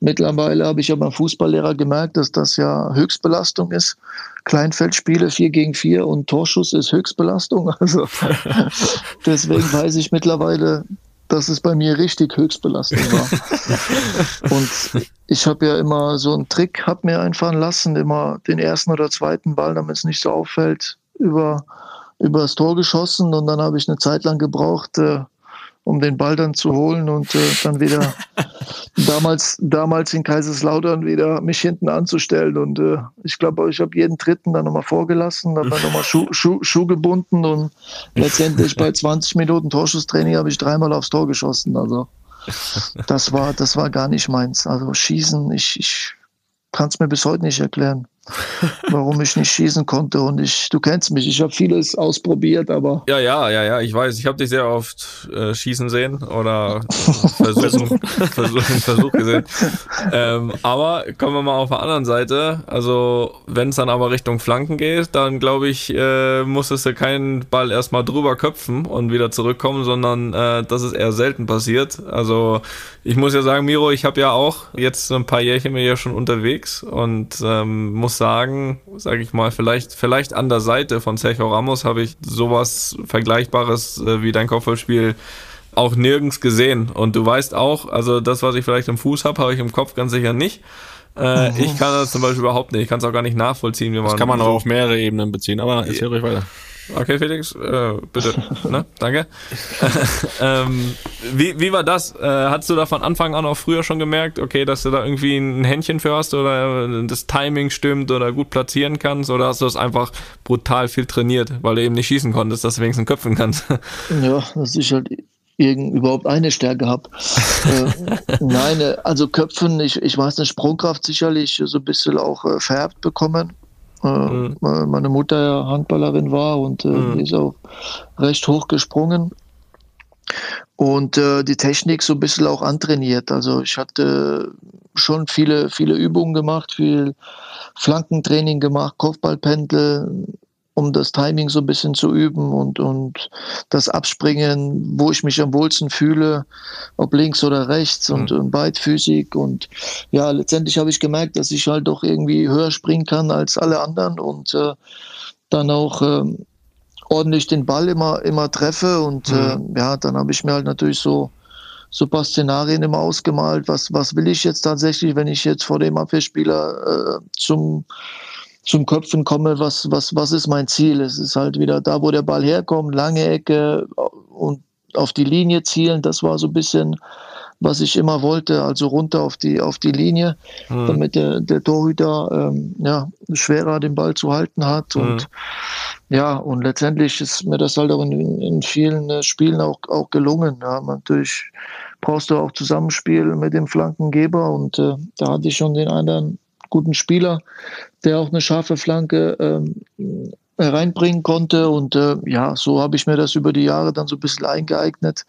Mittlerweile habe ich ja beim Fußballlehrer gemerkt, dass das ja Höchstbelastung ist. Kleinfeldspiele 4 gegen 4 und Torschuss ist Höchstbelastung. (laughs) Also (laughs) deswegen weiß ich mittlerweile, dass es bei mir richtig Höchstbelastung war. (laughs) und ich habe ja immer so einen Trick, habe mir einfallen lassen, immer den ersten oder zweiten Ball, damit es nicht so auffällt, über, über das Tor geschossen und dann habe ich eine Zeit lang gebraucht, äh, um den Ball dann zu holen und äh, dann wieder (laughs) damals, damals in Kaiserslautern wieder mich hinten anzustellen. Und äh, ich glaube, ich habe jeden dritten dann nochmal vorgelassen, habe dann nochmal Schuh, Schuh, Schuh gebunden und letztendlich bei 20 Minuten Torschusstraining habe ich dreimal aufs Tor geschossen. Also das war, das war gar nicht meins. Also schießen, ich, ich kann es mir bis heute nicht erklären (laughs) warum ich nicht schießen konnte. Und ich, du kennst mich, ich habe vieles ausprobiert, aber. Ja, ja, ja, ja, ich weiß. Ich habe dich sehr oft äh, schießen sehen oder (laughs) versuchen, versuchen, (laughs) Versuch gesehen. Ähm, aber kommen wir mal auf der anderen Seite. Also, wenn es dann aber Richtung Flanken geht, dann glaube ich, äh, musstest du keinen Ball erstmal drüber köpfen und wieder zurückkommen, sondern äh, das ist eher selten passiert. Also, ich muss ja sagen, Miro, ich habe ja auch jetzt ein paar Jährchen mir ja schon unterwegs und ähm, muss sagen, sage ich mal, vielleicht, vielleicht an der Seite von Sergio Ramos habe ich sowas Vergleichbares äh, wie dein Kopfballspiel auch nirgends gesehen. Und du weißt auch, also das, was ich vielleicht im Fuß habe, habe ich im Kopf ganz sicher nicht. Äh, mhm. Ich kann das zum Beispiel überhaupt nicht. Ich kann es auch gar nicht nachvollziehen, wie man. Das kann man auch auf mehrere Ebenen beziehen, aber erzähl ruhig weiter. Okay, Felix, äh, bitte. ne? Danke. (laughs) ähm, wie, wie war das? Äh, hast du da von Anfang an auch früher schon gemerkt, okay, dass du da irgendwie ein Händchen für hast oder das Timing stimmt oder gut platzieren kannst? Oder hast du das einfach brutal viel trainiert, weil du eben nicht schießen konntest, dass du wenigstens köpfen kannst? (laughs) ja, dass ich halt überhaupt eine Stärke habe. äh, nein, äh, also Köpfen, ich, ich weiß nicht, Sprungkraft sicherlich so ein bisschen auch äh, vererbt bekommen. Äh, mhm. Meine Mutter ja Handballerin war und äh, mhm. ist auch recht hoch gesprungen. Und äh, die Technik so ein bisschen auch antrainiert. Also ich hatte schon viele, viele Übungen gemacht, viel Flankentraining gemacht, Kopfballpendel, um das Timing so ein bisschen zu üben und, und das Abspringen, wo ich mich am wohlsten fühle, ob links oder rechts und, mhm. und beidfüßig. Und ja, letztendlich habe ich gemerkt, dass ich halt doch irgendwie höher springen kann als alle anderen und äh, dann auch äh, ordentlich den Ball immer, immer treffe. Und äh, mhm. äh, ja, dann habe ich mir halt natürlich so so ein paar Szenarien immer ausgemalt. Was, was will ich jetzt tatsächlich, wenn ich jetzt vor dem Abwehrspieler äh, zum zum Köpfen komme, was, was, was ist mein Ziel? Es ist halt wieder da, wo der Ball herkommt, lange Ecke und auf die Linie zielen. Das war so ein bisschen, was ich immer wollte, also runter auf die, auf die Linie, mhm. damit der, der Torhüter ähm, ja, schwerer den Ball zu halten hat. Mhm. Und ja, und letztendlich ist mir das halt auch in, in vielen äh, Spielen auch, auch gelungen. Ja, natürlich brauchst du auch Zusammenspiel mit dem Flankengeber und äh, da hatte ich schon den anderen guten Spieler, der auch eine scharfe Flanke ähm, reinbringen konnte. Und äh, ja, so habe ich mir das über die Jahre dann so ein bisschen eingeeignet,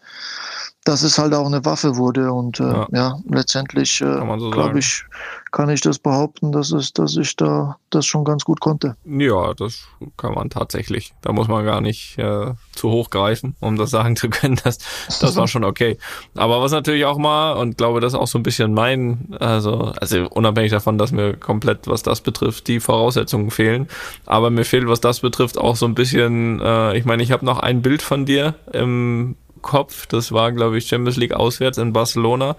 dass es halt auch eine Waffe wurde. Und äh, ja. ja. letztendlich, äh, so glaube ich, kann ich das behaupten, dass, es, dass ich da das schon ganz gut konnte. Ja, das kann man tatsächlich. Da muss man gar nicht äh, zu hoch greifen, um das sagen zu können. (laughs) Das, das war schon okay. Aber was natürlich auch mal, und glaube, das ist auch so ein bisschen mein, also, also unabhängig davon, dass mir komplett, was das betrifft, die Voraussetzungen fehlen. Aber mir fehlt, was das betrifft, auch so ein bisschen, äh, ich meine, ich habe noch ein Bild von dir im Kopf. Das war, glaube ich, Champions League auswärts in Barcelona.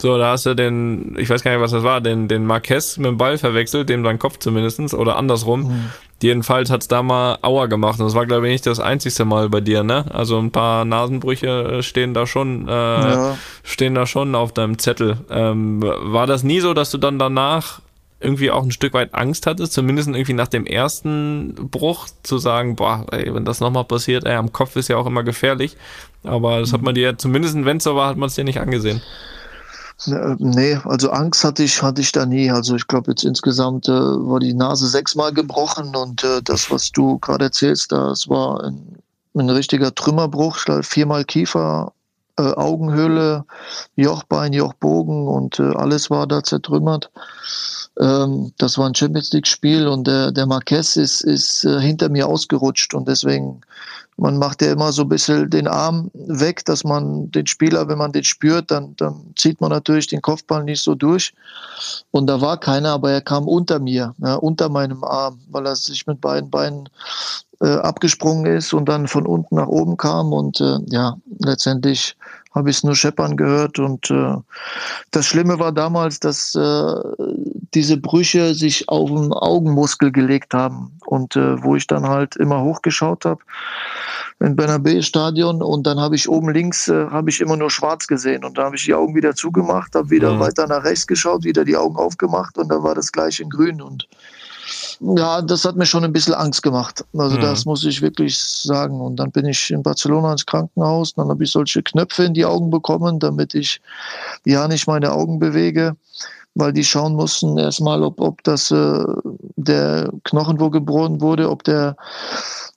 So, da hast du den, ich weiß gar nicht, was das war, den, den Marquez mit dem Ball verwechselt, dem sein Kopf zumindestens oder andersrum. Mhm. Jedenfalls hat's da mal Aua gemacht. Und das war, glaube ich, nicht das einzigste Mal bei dir, ne? Also ein paar Nasenbrüche äh, stehen da schon, äh, ja. stehen da schon auf deinem Zettel. Ähm, war das nie so, dass du dann danach irgendwie auch ein Stück weit Angst hattest, zumindest irgendwie nach dem ersten Bruch zu sagen, boah, ey, wenn das nochmal passiert, ey, am Kopf ist ja auch immer gefährlich. Aber das hat man dir, zumindest wenn es so war, hat man es dir nicht angesehen. Äh, nee, also Angst hatte ich, hatte ich da nie. Also ich glaube jetzt insgesamt äh, war die Nase sechsmal gebrochen und äh, das, was du gerade erzählst, das war ein, ein richtiger Trümmerbruch, viermal Kiefer, äh, Augenhöhle, Jochbein, Jochbogen und äh, alles war da zertrümmert. Ähm, das war ein Champions League Spiel und der, der Marquez ist, ist äh, hinter mir ausgerutscht und deswegen man macht ja immer so ein bisschen den Arm weg, dass man den Spieler, wenn man den spürt, dann, dann zieht man natürlich den Kopfball nicht so durch. Und da war keiner, aber er kam unter mir, ja, unter meinem Arm, weil er sich mit beiden Beinen äh, abgesprungen ist und dann von unten nach oben kam. Und äh, ja, letztendlich habe ich es nur scheppern gehört. Und äh, das Schlimme war damals, dass äh, diese Brüche sich auf den Augenmuskel gelegt haben. Und äh, wo ich dann halt immer hochgeschaut habe, im Bernabeu-Stadion und dann habe ich oben links äh, habe ich immer nur schwarz gesehen und da habe ich die Augen wieder zugemacht, habe wieder mhm. weiter nach rechts geschaut, wieder die Augen aufgemacht und da war das gleich in grün und ja, das hat mir schon ein bisschen Angst gemacht. Also mhm. das muss ich wirklich sagen. Und dann bin ich in Barcelona ins Krankenhaus. Dann habe ich solche Knöpfe in die Augen bekommen, damit ich ja nicht meine Augen bewege weil die schauen mussten erstmal, ob, ob das äh, der Knochen, wo geboren wurde, ob der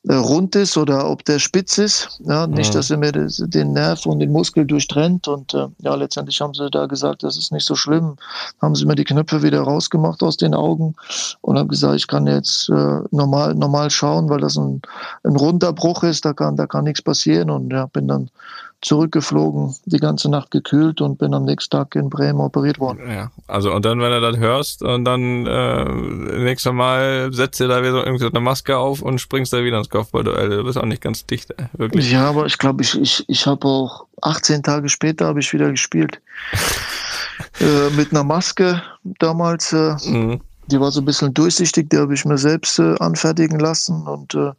äh, rund ist oder ob der spitz ist. Ja, nicht, mhm. dass er mir das, den Nerv und den Muskel durchtrennt. Und äh, ja, letztendlich haben sie da gesagt, das ist nicht so schlimm. Haben sie mir die Knöpfe wieder rausgemacht aus den Augen und haben gesagt, ich kann jetzt äh, normal, normal schauen, weil das ein, ein runder Bruch ist, da kann, da kann nichts passieren. Und ja, bin dann zurückgeflogen, die ganze Nacht gekühlt und bin am nächsten Tag in Bremen operiert worden. Ja, also und dann, wenn du das hörst und dann äh, nächstes Mal setzt du da wieder irgendwie so eine Maske auf und springst da wieder ins Kopfballduell. Du bist auch nicht ganz dicht, ey, wirklich. Ja, aber ich glaube, ich, ich, ich habe auch 18 Tage später habe ich wieder gespielt. (laughs) äh, mit einer Maske damals. Äh, mhm. Die war so ein bisschen durchsichtig, die habe ich mir selbst äh, anfertigen lassen und äh,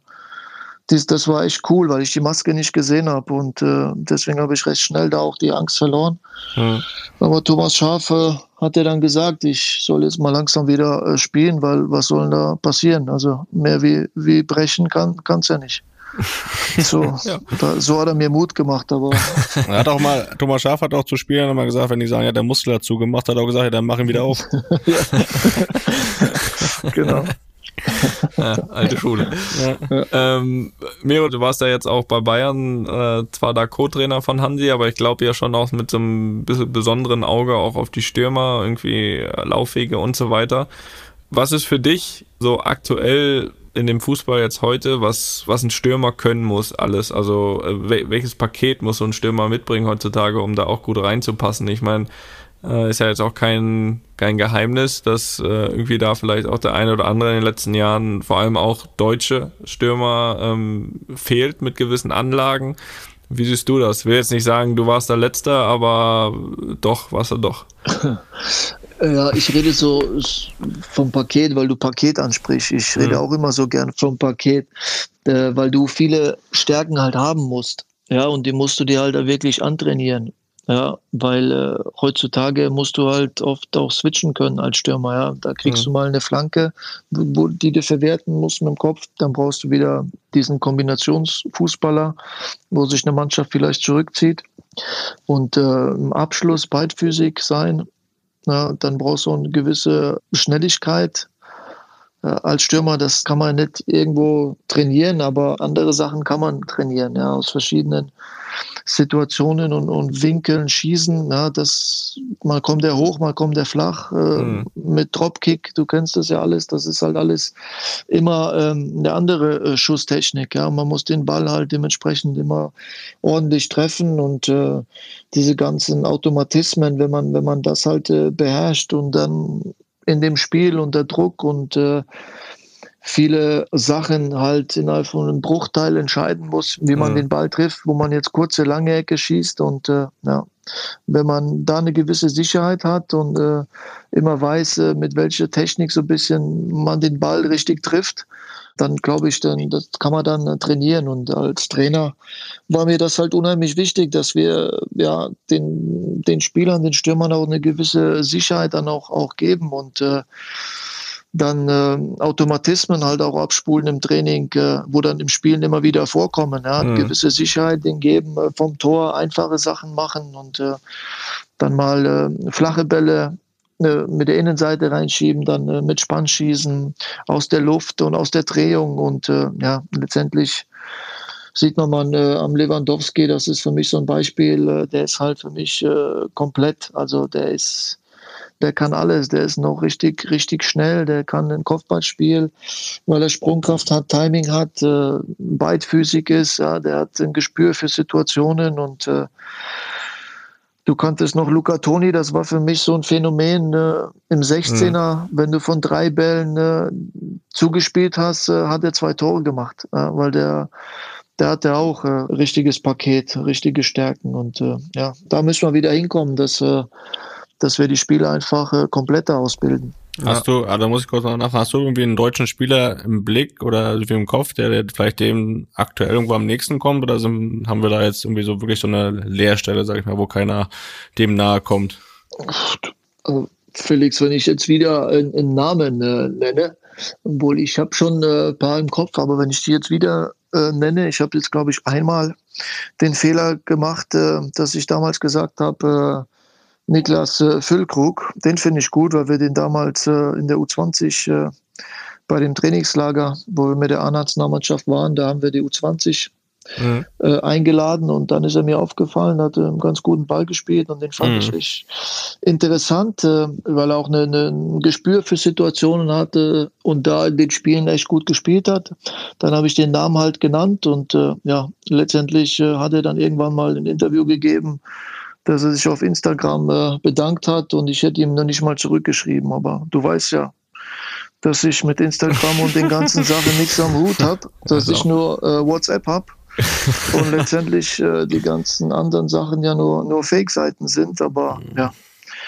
das, das war echt cool, weil ich die Maske nicht gesehen habe und äh, deswegen habe ich recht schnell da auch die Angst verloren. Mhm. Aber Thomas Schafe hat er dann gesagt, ich soll jetzt mal langsam wieder äh, spielen, weil was soll da passieren? Also mehr wie, wie brechen kann es ja nicht. (laughs) So, ja. da, so hat er mir Mut gemacht, aber. (laughs) Er hat auch mal, Thomas Schaf hat auch zu Spielern mal gesagt, wenn die sagen, ja, der Muskel hat zugemacht, hat er auch gesagt, ja, dann mach ihn wieder auf. (laughs) genau. (laughs) ja, alte Schule. Ja. Ähm, Miro, du warst ja jetzt auch bei Bayern, äh, zwar da Co-Trainer von Hansi, aber ich glaube ja schon auch mit so einem bisschen besonderen Auge auch auf die Stürmer, irgendwie Laufwege und so weiter. Was ist für dich so aktuell in dem Fußball jetzt heute, was, was ein Stürmer können muss, alles? Also äh, welches Paket muss so ein Stürmer mitbringen heutzutage, um da auch gut reinzupassen? Ich meine, äh, ist ja jetzt auch kein, kein Geheimnis, dass äh, irgendwie da vielleicht auch der eine oder andere in den letzten Jahren, vor allem auch deutsche Stürmer, ähm, fehlt mit gewissen Anlagen. Wie siehst du das? Ich will jetzt nicht sagen, du warst der Letzte, aber doch, warst du doch. (laughs) Ja, ich rede so vom Paket, weil du Paket ansprichst. Ich rede mhm. auch immer so gern vom Paket, äh, weil du viele Stärken halt haben musst. Ja, und die musst du dir halt wirklich antrainieren. Ja, weil äh, heutzutage musst du halt oft auch switchen können als Stürmer. Ja, da kriegst mhm. du mal eine Flanke, wo, die du verwerten musst mit dem Kopf. Dann brauchst du wieder diesen Kombinationsfußballer, wo sich eine Mannschaft vielleicht zurückzieht. Und äh, im Abschluss beidfüßig sein. Ja, dann brauchst du eine gewisse Schnelligkeit, als Stürmer, das kann man nicht irgendwo trainieren, aber andere Sachen kann man trainieren, ja, aus verschiedenen Situationen und, und Winkeln schießen. Ja, das, mal kommt der hoch, mal kommt der flach. Äh, mhm. Mit Dropkick, du kennst das ja alles, das ist halt alles immer ähm, eine andere äh, Schusstechnik. Ja. Man muss den Ball halt dementsprechend immer ordentlich treffen und äh, diese ganzen Automatismen, wenn man, wenn man das halt äh, beherrscht und dann in dem Spiel unter Druck und äh, viele Sachen halt innerhalb von einem Bruchteil entscheiden muss, wie man mhm. den Ball trifft, wo man jetzt kurze, lange Ecke schießt und äh, ja, wenn man da eine gewisse Sicherheit hat und äh, immer weiß, äh, mit welcher Technik so ein bisschen man den Ball richtig trifft, dann glaube ich, dann, das kann man dann äh, trainieren. Und als Trainer war mir das halt unheimlich wichtig, dass wir ja den, den Spielern, den Stürmern auch eine gewisse Sicherheit dann auch, auch geben und äh, dann äh, Automatismen halt auch abspulen im Training, äh, wo dann im Spielen immer wieder vorkommen. Ja, mhm. gewisse Sicherheit den geben, äh, vom Tor einfache Sachen machen und äh, dann mal äh, flache Bälle äh, mit der Innenseite reinschieben, dann mit Spannschießen aus der Luft und aus der Drehung und ja, letztendlich sieht man mal äh, am Lewandowski, das ist für mich so ein Beispiel, äh, der ist halt für mich äh, komplett, also der ist der kann alles, der ist noch richtig, richtig schnell, der kann ein Kopfballspiel, weil er Sprungkraft hat, Timing hat, äh, beidfüßig ist, ja, der hat ein Gespür für Situationen und äh, Du kanntest noch Luca Toni, das war für mich so ein Phänomen äh, im 16er. Mhm. Wenn du von drei Bällen äh, zugespielt hast, äh, hat er zwei Tore gemacht, äh, weil der, der hatte auch äh, richtiges Paket, richtige Stärken. Und äh, ja, da müssen wir wieder hinkommen, dass, dass wir die Spieler einfach kompletter ausbilden. Hast du, ah, da muss ich kurz noch nachfragen, hast du irgendwie einen deutschen Spieler im Blick oder irgendwie im Kopf, der, der vielleicht dem aktuell irgendwo am nächsten kommt oder sind, haben wir da jetzt irgendwie so wirklich so eine Leerstelle, sag ich mal, wo keiner dem nahe kommt? Also, Felix, wenn ich jetzt wieder einen, Namen äh, nenne, obwohl ich habe schon äh, ein paar im Kopf, aber wenn ich die jetzt wieder äh, nenne, ich habe jetzt glaube ich einmal den Fehler gemacht, äh, dass ich damals gesagt habe, äh, Niklas äh, Füllkrug. Den finde ich gut, weil wir den damals äh, in der U20 äh, bei dem Trainingslager, wo wir mit der A-Nationalmannschaft waren, da haben wir die U20 mhm. äh, eingeladen und dann ist er mir aufgefallen, hat einen ganz guten Ball gespielt und den fand mhm. ich echt interessant, äh, weil er auch eine, eine, ein Gespür für Situationen hatte und da in den Spielen echt gut gespielt hat. Dann habe ich den Namen halt genannt und äh, ja, letztendlich äh, hat er dann irgendwann mal ein Interview gegeben, dass er sich auf Instagram äh, bedankt hat und ich hätte ihm noch nicht mal zurückgeschrieben. Aber du weißt ja, dass ich mit Instagram und den ganzen (laughs) Sachen nichts am Hut habe, dass ich nur äh, WhatsApp habe und letztendlich äh, die ganzen anderen Sachen ja nur, nur Fake-Seiten sind. Aber ja.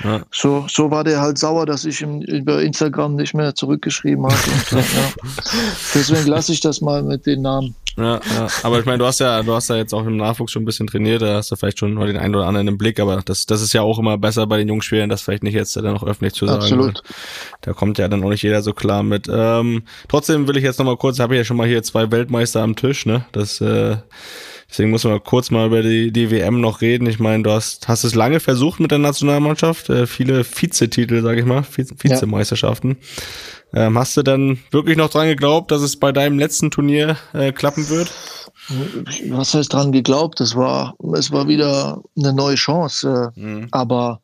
ja. So, so war der halt sauer, dass ich ihm über Instagram nicht mehr zurückgeschrieben habe. Und, ja. (laughs) Deswegen lasse ich das mal mit den Namen. Ja, ja. Aber ich meine, du hast ja, du hast ja jetzt auch im Nachwuchs schon ein bisschen trainiert, da hast du vielleicht schon mal den einen oder anderen im Blick, aber das, das ist ja auch immer besser bei den Jungspielern, das vielleicht nicht jetzt dann noch öffentlich zu sagen. Absolut. Da kommt ja dann auch nicht jeder so klar mit. Ähm, trotzdem will ich jetzt nochmal kurz, habe ich ja schon mal hier zwei Weltmeister am Tisch, ne? Das äh, Deswegen muss man kurz mal über die, die WM noch reden. Ich meine, du hast, hast es lange versucht mit der Nationalmannschaft, äh, viele Vizetitel, sage ich mal, Vizemeisterschaften. Ja. Ähm, hast du dann wirklich noch dran geglaubt, dass es bei deinem letzten Turnier äh, klappen wird? Was heißt dran geglaubt? Es war, es war wieder eine neue Chance. Äh, mhm. Aber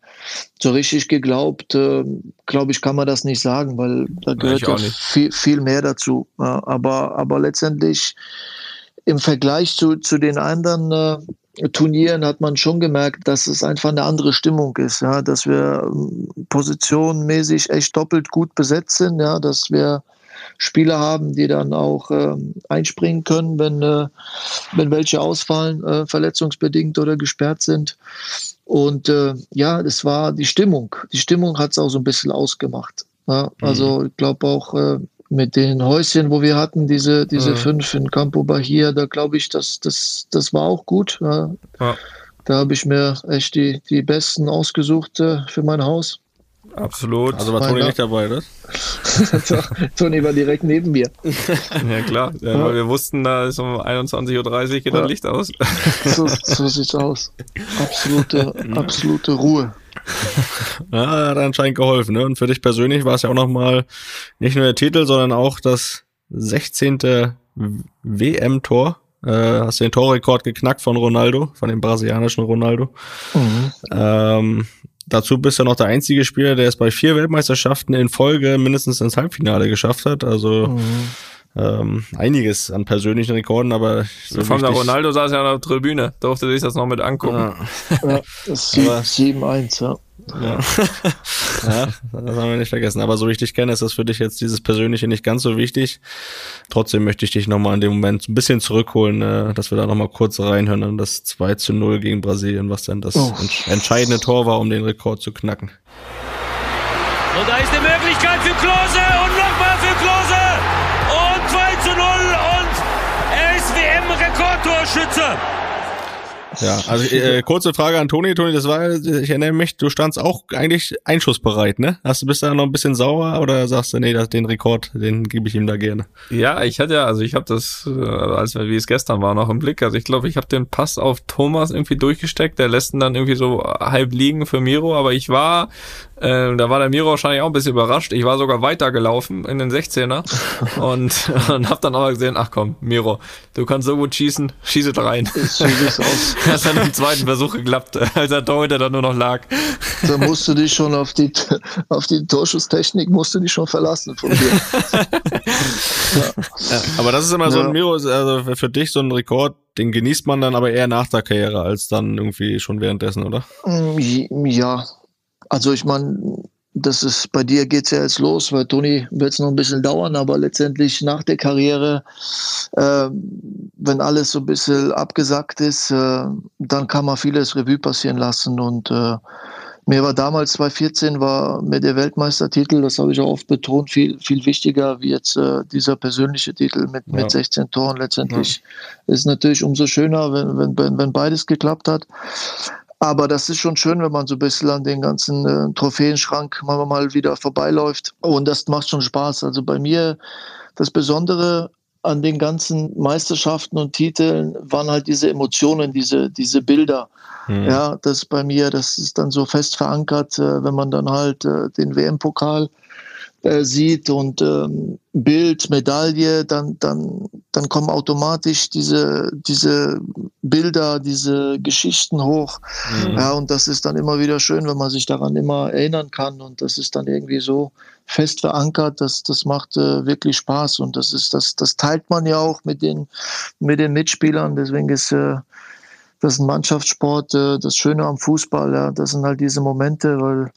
so richtig geglaubt, äh, glaube ich, kann man das nicht sagen, weil da gehört ja viel, viel mehr dazu. aber, aber letztendlich im Vergleich zu, zu den anderen äh, Turnieren hat man schon gemerkt, dass es einfach eine andere Stimmung ist, ja, dass wir ähm, positionmäßig echt doppelt gut besetzt sind, ja, dass wir Spieler haben, die dann auch äh, einspringen können, wenn, äh, wenn welche ausfallen, äh, verletzungsbedingt oder gesperrt sind. Und äh, ja, das war die Stimmung. Die Stimmung hat es auch so ein bisschen ausgemacht. Ja, also mhm. ich glaube auch, äh, mit den Häuschen, wo wir hatten, diese, diese mhm. fünf in Campo Bahia, da glaube ich, das, das, das war auch gut. Ja. Ja. Da habe ich mir echt die, die besten ausgesucht äh, für mein Haus. Absolut. Also war Toni nicht dabei, oder? (laughs) Toni war direkt neben mir. (laughs) ja klar, ja, weil wir wussten, da ist um 21.30 Uhr geht das Licht aus. so, so sieht's aus. Absolute, (laughs) absolute Ruhe. Ja, hat anscheinend geholfen. Ne? Und für dich persönlich war es ja auch nochmal nicht nur der Titel, sondern auch das 16. WM-Tor. Äh, hast den Torrekord geknackt von Ronaldo, von dem brasilianischen Ronaldo. Mhm. Ähm, dazu bist du noch der einzige Spieler, der es bei vier Weltmeisterschaften in Folge mindestens ins Halbfinale geschafft hat. Also mhm ähm, einiges an persönlichen Rekorden, aber so Von der Ronaldo saß ja auf der Tribüne, durfte sich das noch mit angucken. Ja, ja (laughs) das ist 7-1, ja. Ja. (laughs) ja, das haben wir nicht vergessen. Aber so wie ich dich kenne, ist das für dich jetzt dieses Persönliche nicht ganz so wichtig. Trotzdem möchte ich dich nochmal in dem Moment ein bisschen zurückholen, äh, dass wir da nochmal kurz reinhören an das 2 zu 0 gegen Brasilien, was dann das oh. entscheidende Tor war, um den Rekord zu knacken. Und da ist eine Möglichkeit für Klose WM-Rekordtorschütze. Ja, also äh, kurze Frage an Toni. Toni, das war, ich erinnere mich, du standst auch eigentlich einschussbereit, ne? Hast du bist da noch ein bisschen sauer oder sagst du, nee, das, den Rekord, den gebe ich ihm da gerne? Ja, ich hatte ja, also ich habe das, äh, als wie es gestern war, noch im Blick. Also ich glaube, ich habe den Pass auf Thomas irgendwie durchgesteckt. Der lässt ihn dann irgendwie so halb liegen für Miro, aber ich war äh, da war der Miro wahrscheinlich auch ein bisschen überrascht. Ich war sogar weitergelaufen in den 16er (laughs) und, und hab dann aber gesehen, ach komm, Miro, du kannst so gut schießen, schieße rein. Das (laughs) hat dann im zweiten Versuch geklappt, (laughs) als der Torhüter dann nur noch lag. Da musst du dich schon auf die, auf die Torschusstechnik musst du dich schon verlassen von dir. ja. Ja, aber das ist immer so ein Miro, also für dich so ein Rekord, den genießt man dann aber eher nach der Karriere als dann irgendwie schon währenddessen, oder? Ja, also ich meine, das ist bei dir geht's ja jetzt los, weil Toni wird es noch ein bisschen dauern, aber letztendlich nach der Karriere, äh, wenn alles so ein bisschen abgesackt ist, äh, dann kann man vieles Revue passieren lassen und äh, mir war damals 2014 war mir der Weltmeistertitel, das habe ich auch oft betont, viel viel wichtiger wie jetzt äh, dieser persönliche Titel mit ja. mit 16 Toren letztendlich. Ja. Ist natürlich umso schöner, wenn wenn wenn beides geklappt hat. Aber das ist schon schön, wenn man so ein bisschen an den ganzen äh, Trophäenschrank mal, mal wieder vorbeiläuft. Und das macht schon Spaß. Also bei mir das Besondere an den ganzen Meisterschaften und Titeln waren halt diese Emotionen, diese, diese Bilder. Mhm. Ja, das bei mir, das ist dann so fest verankert, äh, wenn man dann halt äh, den WM-Pokal äh, sieht und ähm, Bild, Medaille, dann, dann, dann kommen automatisch diese, diese Bilder, diese Geschichten hoch. Mhm. Ja, und das ist dann immer wieder schön, wenn man sich daran immer erinnern kann. Und das ist dann irgendwie so fest verankert, das, das macht äh, wirklich Spaß. Und das ist, das, das teilt man ja auch mit den, mit den Mitspielern. Deswegen ist äh, das ein Mannschaftssport, äh, das Schöne am Fußball. Ja, das sind halt diese Momente, weil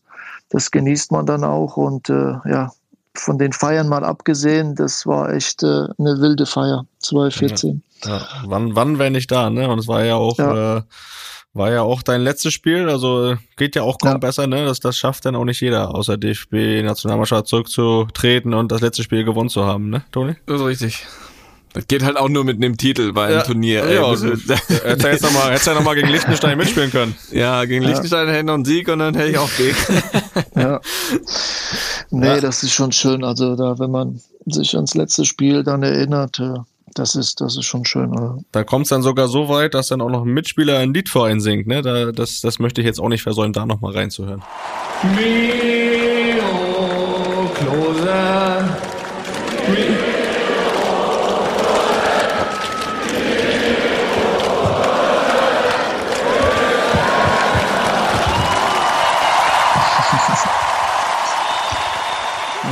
das genießt man dann auch und äh, ja, von den Feiern mal abgesehen, das war echt äh, eine wilde Feier, 2014. Ja, ja. Wann, wann wenn nicht da, ne? Und es war ja auch, ja. Äh, war ja auch dein letztes Spiel, also geht ja auch kaum ja. besser, ne? Das, das schafft dann auch nicht jeder, außer DFB-Nationalmannschaft zurückzutreten und das letzte Spiel gewonnen zu haben, ne, Toni? Das ist richtig. Das geht halt auch nur mit einem Titel bei einem ja, Turnier. Ey. Ja, also, hätte jetzt nochmal, hätte ja nochmal gegen Liechtenstein mitspielen können. Ja, gegen ja. Liechtenstein hätte noch einen Sieg und dann hätte ich auch Weg. (laughs) ja. Nee, ja. das ist schon schön. Also da, wenn man sich ans letzte Spiel dann erinnert, äh, das ist, das ist schon schön. Oder? Da kommt es dann sogar so weit, dass dann auch noch ein Mitspieler ein Lied vor einen singt. Ne? Da, das, das möchte ich jetzt auch nicht versäumen, da nochmal reinzuhören. Mio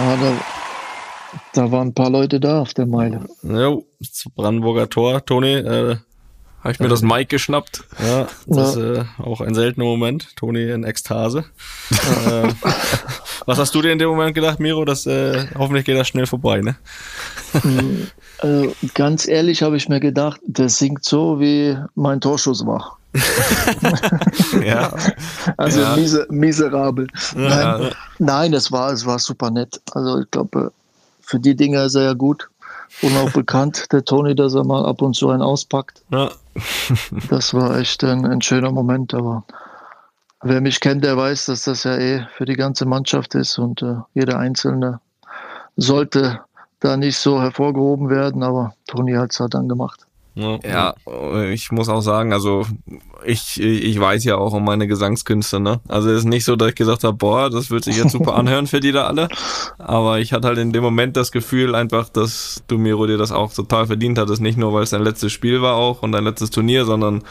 Ja, da, da waren ein paar Leute da auf der Meile. Ja, Brandenburger Tor, Toni. Äh, habe ich mir das Mike geschnappt. Ja, das ja. ist äh, auch ein seltener Moment. Toni in Ekstase. (laughs) äh, was hast du dir in dem Moment gedacht, Miro? Das, äh, hoffentlich geht das schnell vorbei, ne? Also, ganz ehrlich habe ich mir gedacht, der singt so, wie mein Torschuss war. (laughs) ja. Also ja. Mise, miserabel. Ja. Nein, nein, es war, es war super nett. Also ich glaube, für die Dinge ist er ja gut und auch bekannt, der Toni, dass er mal ab und zu einen auspackt. Ja. das war echt ein, ein, schöner Moment, aber wer mich kennt, der weiß, dass das ja eh für die ganze Mannschaft ist und äh, jeder Einzelne sollte da nicht so hervorgehoben werden, aber Toni hat es halt dann gemacht. Ja, ich muss auch sagen, also ich, ich weiß ja auch um meine Gesangskünste, ne? Also es ist nicht so, dass ich gesagt habe, boah, das wird sich jetzt super (laughs) anhören für die da alle. Aber ich hatte halt in dem Moment das Gefühl einfach, dass du Miro dir das auch total verdient hattest. Nicht nur, weil es dein letztes Spiel war auch und dein letztes Turnier, sondern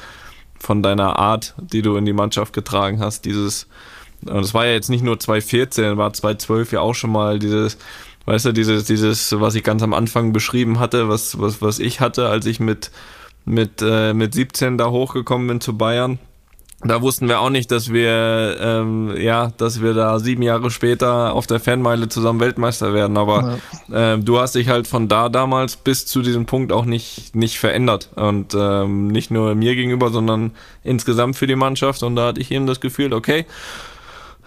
von deiner Art, die du in die Mannschaft getragen hast. Dieses, und es war ja jetzt nicht nur 2014, war 2012 ja auch schon mal dieses, Weißt du, dieses, dieses, was ich ganz am Anfang beschrieben hatte, was, was, was ich hatte, als ich mit, mit, äh, mit 17 da hochgekommen bin zu Bayern. Da wussten wir auch nicht, dass wir, ähm, ja, dass wir da sieben Jahre später auf der Fanmeile zusammen Weltmeister werden. Aber ja. ähm, du hast dich halt von da damals bis zu diesem Punkt auch nicht, nicht verändert. Und ähm, nicht nur mir gegenüber, sondern insgesamt für die Mannschaft. Und da hatte ich eben das Gefühl, okay,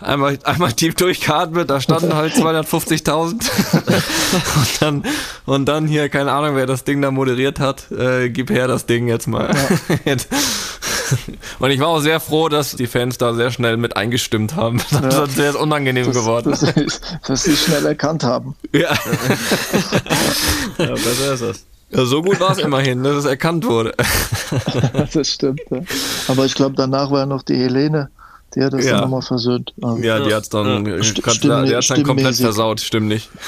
einmal, einmal tief durchgeatmet, da standen halt 250.000 (laughs) und dann und dann hier keine Ahnung, wer das Ding da moderiert hat, äh, gib her das Ding jetzt mal. Ja. (laughs) und ich war auch sehr froh, dass die Fans da sehr schnell mit eingestimmt haben. Das ist sehr unangenehm das, geworden. Das ist, dass sie schnell erkannt haben. Ja. ja, (laughs) besser ist das. Ja, so gut war es immerhin, dass es erkannt wurde. das stimmt. Ja. Aber ich glaube, danach war noch die Helene die hat das ja. dann nochmal versöhnt. Also, ja, die hat es dann, ja. St hat's dann komplett versaut, stimmt nicht. (laughs)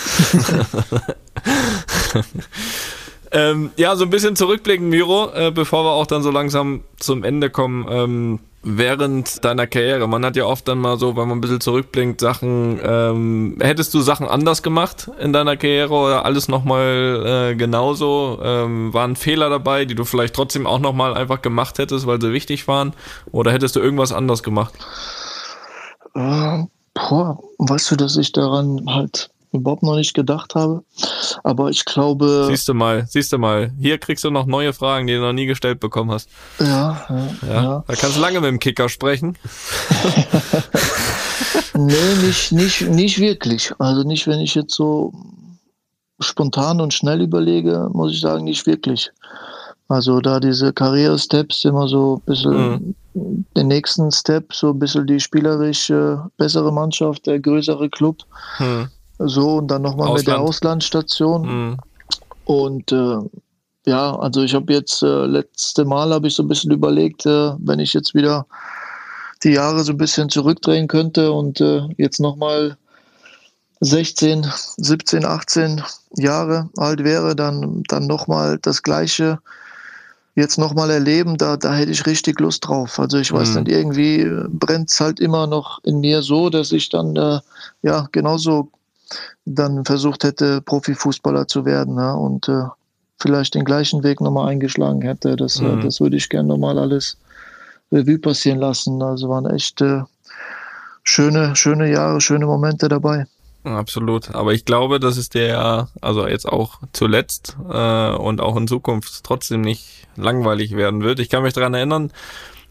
(laughs) ähm, ja, so ein bisschen zurückblicken, Miro, äh, bevor wir auch dann so langsam zum Ende kommen. Ähm, während deiner Karriere? Man hat ja oft dann mal so, wenn man ein bisschen zurückblinkt, Sachen, ähm, hättest du Sachen anders gemacht in deiner Karriere oder alles nochmal äh, genauso? Ähm, waren Fehler dabei, die du vielleicht trotzdem auch nochmal einfach gemacht hättest, weil sie wichtig waren? Oder hättest du irgendwas anders gemacht? Äh, boah, weißt du, dass ich daran halt überhaupt noch nicht gedacht habe. Aber ich glaube. Siehst du mal, siehst du mal. Hier kriegst du noch neue Fragen, die du noch nie gestellt bekommen hast. Ja, ja. ja. ja. Da kannst du lange mit dem Kicker sprechen. (laughs) nee, nicht, nicht, nicht wirklich. Also nicht, wenn ich jetzt so spontan und schnell überlege, muss ich sagen, nicht wirklich. Also da diese Karriere-Steps immer so ein bisschen mhm. den nächsten Step, so ein bisschen die spielerisch bessere Mannschaft, der größere Club. Mhm. So, und dann nochmal mit der Auslandsstation. Mhm. Und äh, ja, also ich habe jetzt, äh, letzte Mal habe ich so ein bisschen überlegt, äh, wenn ich jetzt wieder die Jahre so ein bisschen zurückdrehen könnte und äh, jetzt nochmal 16, 17, 18 Jahre alt wäre, dann, dann nochmal das Gleiche jetzt nochmal erleben, da, da hätte ich richtig Lust drauf. Also ich weiß mhm. nicht, irgendwie brennt es halt immer noch in mir so, dass ich dann äh, ja genauso dann versucht hätte, Profifußballer zu werden ne? und äh, vielleicht den gleichen Weg nochmal eingeschlagen hätte. Das, äh, mhm. das würde ich gerne nochmal alles Revue passieren lassen. Also waren echt äh, schöne, schöne Jahre, schöne Momente dabei. Absolut. Aber ich glaube, dass es der, also jetzt auch zuletzt äh, und auch in Zukunft trotzdem nicht langweilig werden wird. Ich kann mich daran erinnern,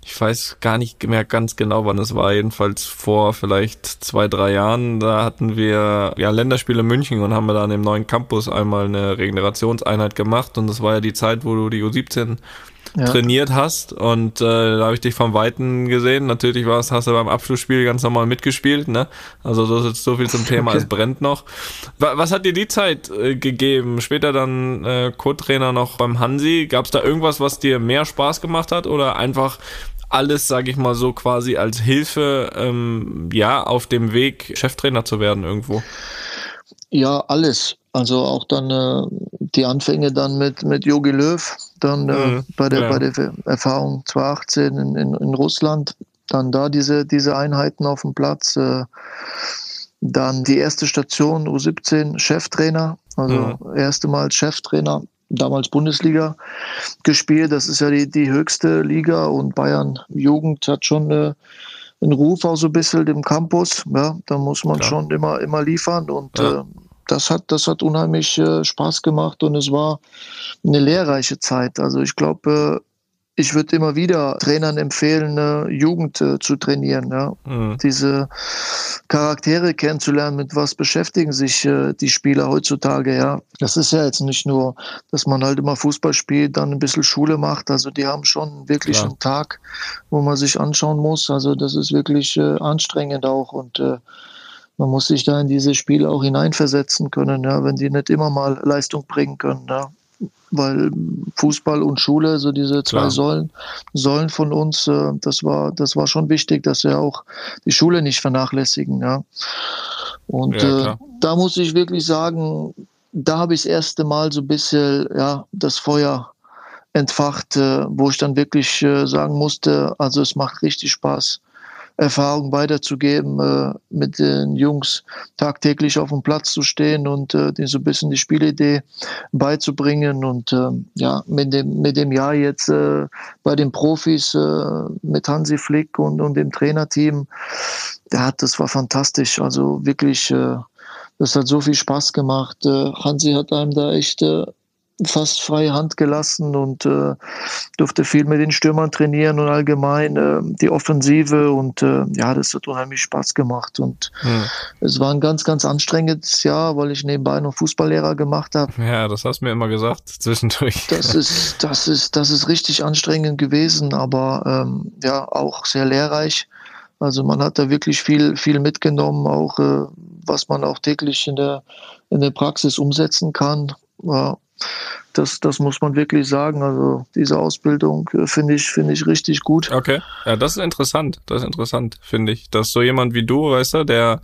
ich weiß gar nicht mehr ganz genau, wann es war, jedenfalls vor vielleicht zwei, drei Jahren, da hatten wir ja Länderspiele München und haben wir dann im neuen Campus einmal eine Regenerationseinheit gemacht und das war ja die Zeit, wo du die U17 ja. trainiert hast und äh, da habe ich dich vom Weiten gesehen. Natürlich warst, hast du beim Abschlussspiel ganz normal mitgespielt, ne? Also das ist so viel zum Thema, okay. es brennt noch. Was hat dir die Zeit äh, gegeben? Später dann äh, Co-Trainer noch beim Hansi. Gab es da irgendwas, was dir mehr Spaß gemacht hat oder einfach alles, sage ich mal so, quasi als Hilfe, ähm, ja, auf dem Weg Cheftrainer zu werden irgendwo? Ja, alles. Also auch dann äh, die Anfänge dann mit mit Jogi Löw, dann äh, mhm, bei der ja. bei der Erfahrung 2018 in, in, in, Russland, dann da diese diese Einheiten auf dem Platz, äh, dann die erste Station U17 Cheftrainer, also mhm. erste Mal Cheftrainer, damals Bundesliga gespielt. Das ist ja die die höchste Liga und Bayern Jugend hat schon äh, einen Ruf auch so ein bisschen im Campus. Ja, da muss man Klar. schon immer immer liefern und ja. äh, das hat, das hat unheimlich äh, Spaß gemacht und es war eine lehrreiche Zeit. Also ich glaube, äh, ich würde immer wieder Trainern empfehlen, äh, Jugend äh, zu trainieren. Ja? Mhm. Diese Charaktere kennenzulernen, mit was beschäftigen sich äh, die Spieler heutzutage. Ja, Das ist ja jetzt nicht nur, dass man halt immer Fußball spielt, dann ein bisschen Schule macht. Also die haben schon wirklich Klar. einen Tag, wo man sich anschauen muss. Also das ist wirklich äh, anstrengend auch und äh, man muss sich da in diese Spiele auch hineinversetzen können, ja, wenn die nicht immer mal Leistung bringen können. Ja. Weil Fußball und Schule, so diese zwei Klar. Säulen, Säulen von uns, äh, das war, das war schon wichtig, dass wir auch die Schule nicht vernachlässigen. Ja. Und ja, äh, da muss ich wirklich sagen, da habe ich das erste Mal so ein bisschen ja, das Feuer entfacht, äh, wo ich dann wirklich äh, sagen musste, also es macht richtig Spaß Erfahrung weiterzugeben, äh, mit den Jungs tagtäglich auf dem Platz zu stehen und äh, denen so ein bisschen die Spielidee beizubringen. Und äh, ja, mit dem, mit dem Jahr jetzt äh, bei den Profis äh, mit Hansi Flick und, und dem Trainerteam, ja, das war fantastisch. Also wirklich, äh, das hat so viel Spaß gemacht. Äh, Hansi hat einem da echt äh, fast freie Hand gelassen und äh, durfte viel mit den Stürmern trainieren und allgemein äh, die Offensive und äh, ja, das hat unheimlich Spaß gemacht und hm. es war ein ganz, ganz anstrengendes Jahr, weil ich nebenbei noch Fußballlehrer gemacht habe. Ja, das hast du mir immer gesagt (laughs) zwischendurch. Das ist, das ist, das ist richtig anstrengend gewesen, aber ähm, ja, auch sehr lehrreich. Also man hat da wirklich viel, viel mitgenommen, auch äh, was man auch täglich in der, in der Praxis umsetzen kann. Ja, das, das muss man wirklich sagen. Also diese Ausbildung äh, finde ich, finde ich richtig gut. Okay. Ja, das ist interessant. Das ist interessant, finde ich. Dass so jemand wie du, weißt du, der,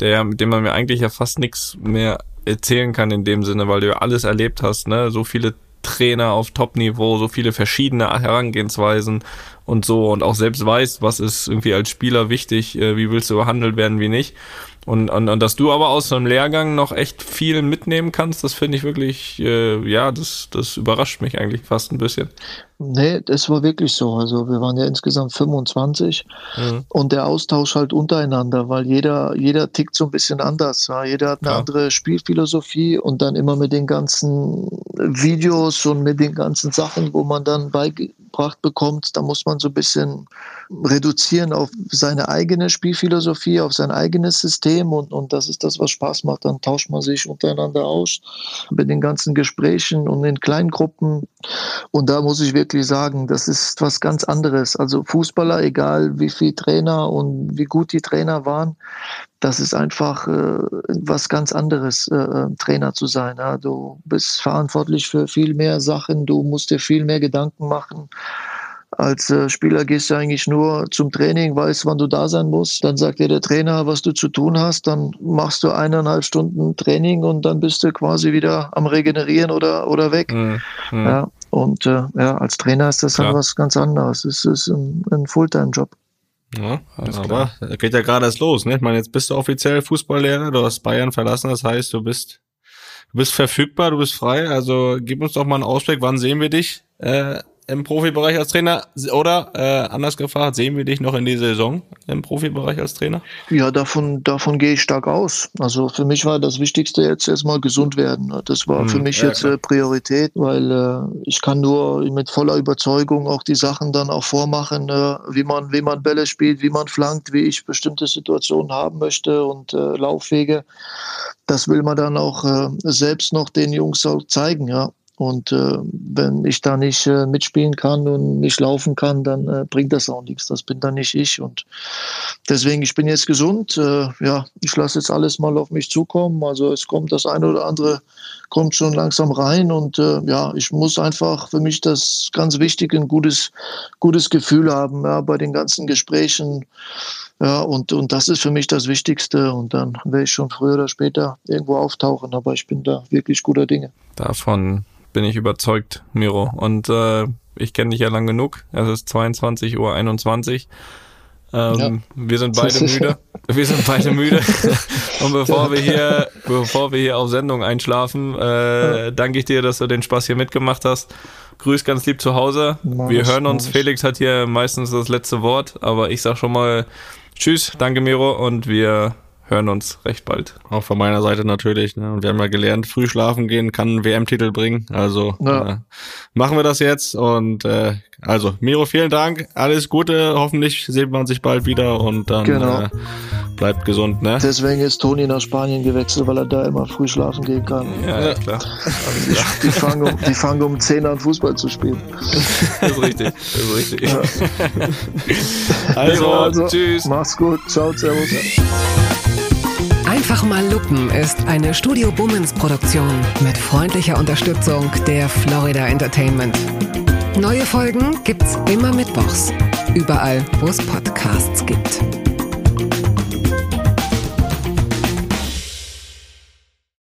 der, mit dem man mir eigentlich ja fast nichts mehr erzählen kann in dem Sinne, weil du ja alles erlebt hast, ne? So viele Trainer auf Top-Niveau, so viele verschiedene Herangehensweisen und so und auch selbst weißt, was ist irgendwie als Spieler wichtig, äh, wie willst du behandelt werden, wie nicht. Und, und, und dass du aber aus so einem Lehrgang noch echt viel mitnehmen kannst, das finde ich wirklich, äh, ja, das, das überrascht mich eigentlich fast ein bisschen. Nee, das war wirklich so. Also wir waren ja insgesamt 25 mhm. und der Austausch halt untereinander, weil jeder, jeder tickt so ein bisschen anders. Ja? Jeder hat eine Klar. andere Spielphilosophie und dann immer mit den ganzen Videos und mit den ganzen Sachen, wo man dann beigebracht bekommt, da muss man so ein bisschen reduzieren auf seine eigene Spielphilosophie, auf sein eigenes System und, und das ist das, was Spaß macht. Dann tauscht man sich untereinander aus mit den ganzen Gesprächen und in Kleingruppen und da muss ich wirklich sagen, das ist was ganz anderes. Also Fußballer, egal wie viel Trainer und wie gut die Trainer waren, das ist einfach äh, was ganz anderes, äh, äh, Trainer zu sein. Ja. Du bist verantwortlich für viel mehr Sachen, du musst dir viel mehr Gedanken machen. Als äh, Spieler gehst du eigentlich nur zum Training, weißt, wann du da sein musst. Dann sagt dir der Trainer, was du zu tun hast. Dann machst du eineinhalb Stunden Training und dann bist du quasi wieder am Regenerieren oder, oder weg. Mhm. mhm. Ja, und äh, ja, als Trainer ist das dann was ganz anderes. Es ist ein, ein Fulltime-Job. Ja, aber klar. geht ja gerade erst los. Ne? Ich meine, jetzt bist du offiziell Fußballlehrer, du hast Bayern verlassen, das heißt, du bist, du bist verfügbar, du bist frei. Also gib uns doch mal einen Ausblick, wann sehen wir dich? Äh, im Profibereich als Trainer? Oder äh, anders gefragt, sehen wir dich noch in die Saison im Profibereich als Trainer? Ja, davon, davon gehe ich stark aus. Also für mich war das Wichtigste jetzt erstmal gesund werden. Das war hm, für mich ja, jetzt klar. Priorität, weil äh, ich kann nur mit voller Überzeugung auch die Sachen dann auch vormachen, äh, wie man, wie man Bälle spielt, wie man flankt, wie ich bestimmte Situationen haben möchte und äh, Laufwege. Das will man dann auch äh, selbst noch den Jungs auch zeigen, ja. Und äh, wenn ich da nicht äh, mitspielen kann und nicht laufen kann, dann äh, bringt das auch nichts. Das bin dann nicht ich. Und deswegen, ich bin jetzt gesund. Äh, ja, ich lasse jetzt alles mal auf mich zukommen. Also es kommt das eine oder andere, kommt schon langsam rein. Und äh, ja, ich muss einfach für mich das ganz wichtig, ein gutes, gutes Gefühl haben ja, bei den ganzen Gesprächen. Ja, und, und das ist für mich das Wichtigste. Und dann werde ich schon früher oder später irgendwo auftauchen. Aber ich bin da wirklich guter Dinge. Davon bin ich überzeugt, Miro. Und äh, ich kenne dich ja lang genug. Es ist 22 Uhr 21. Ähm, ja. Wir sind beide (laughs) müde. Wir sind beide müde. Und bevor wir hier, bevor wir hier auf Sendung einschlafen, äh, danke ich dir, dass du den Spaß hier mitgemacht hast. Grüß ganz lieb zu Hause. Mach wir hören uns. Felix hat hier meistens das letzte Wort, aber ich sag schon mal Tschüss, danke Miro und wir hören uns recht bald. Auch von meiner Seite natürlich. Ne? Und wir haben ja gelernt, früh schlafen gehen kann einen WM-Titel bringen. Also ja. äh, machen wir das jetzt. Und äh, also, Miro, vielen Dank. Alles Gute. Hoffentlich sieht man sich bald wieder und dann genau. äh, bleibt gesund. Ne? Deswegen ist Toni nach Spanien gewechselt, weil er da immer früh schlafen gehen kann. Ja, ja klar. Die, die, fangen um, die fangen um 10 an Fußball zu spielen. Das ist richtig. Das ist richtig. Ja. (laughs) also, also, tschüss. Mach's gut. Ciao, servus. Einfach mal Lupen ist eine Studio Bummens Produktion mit freundlicher Unterstützung der Florida Entertainment. Neue Folgen gibt's immer mittwochs, überall, wo es Podcasts gibt.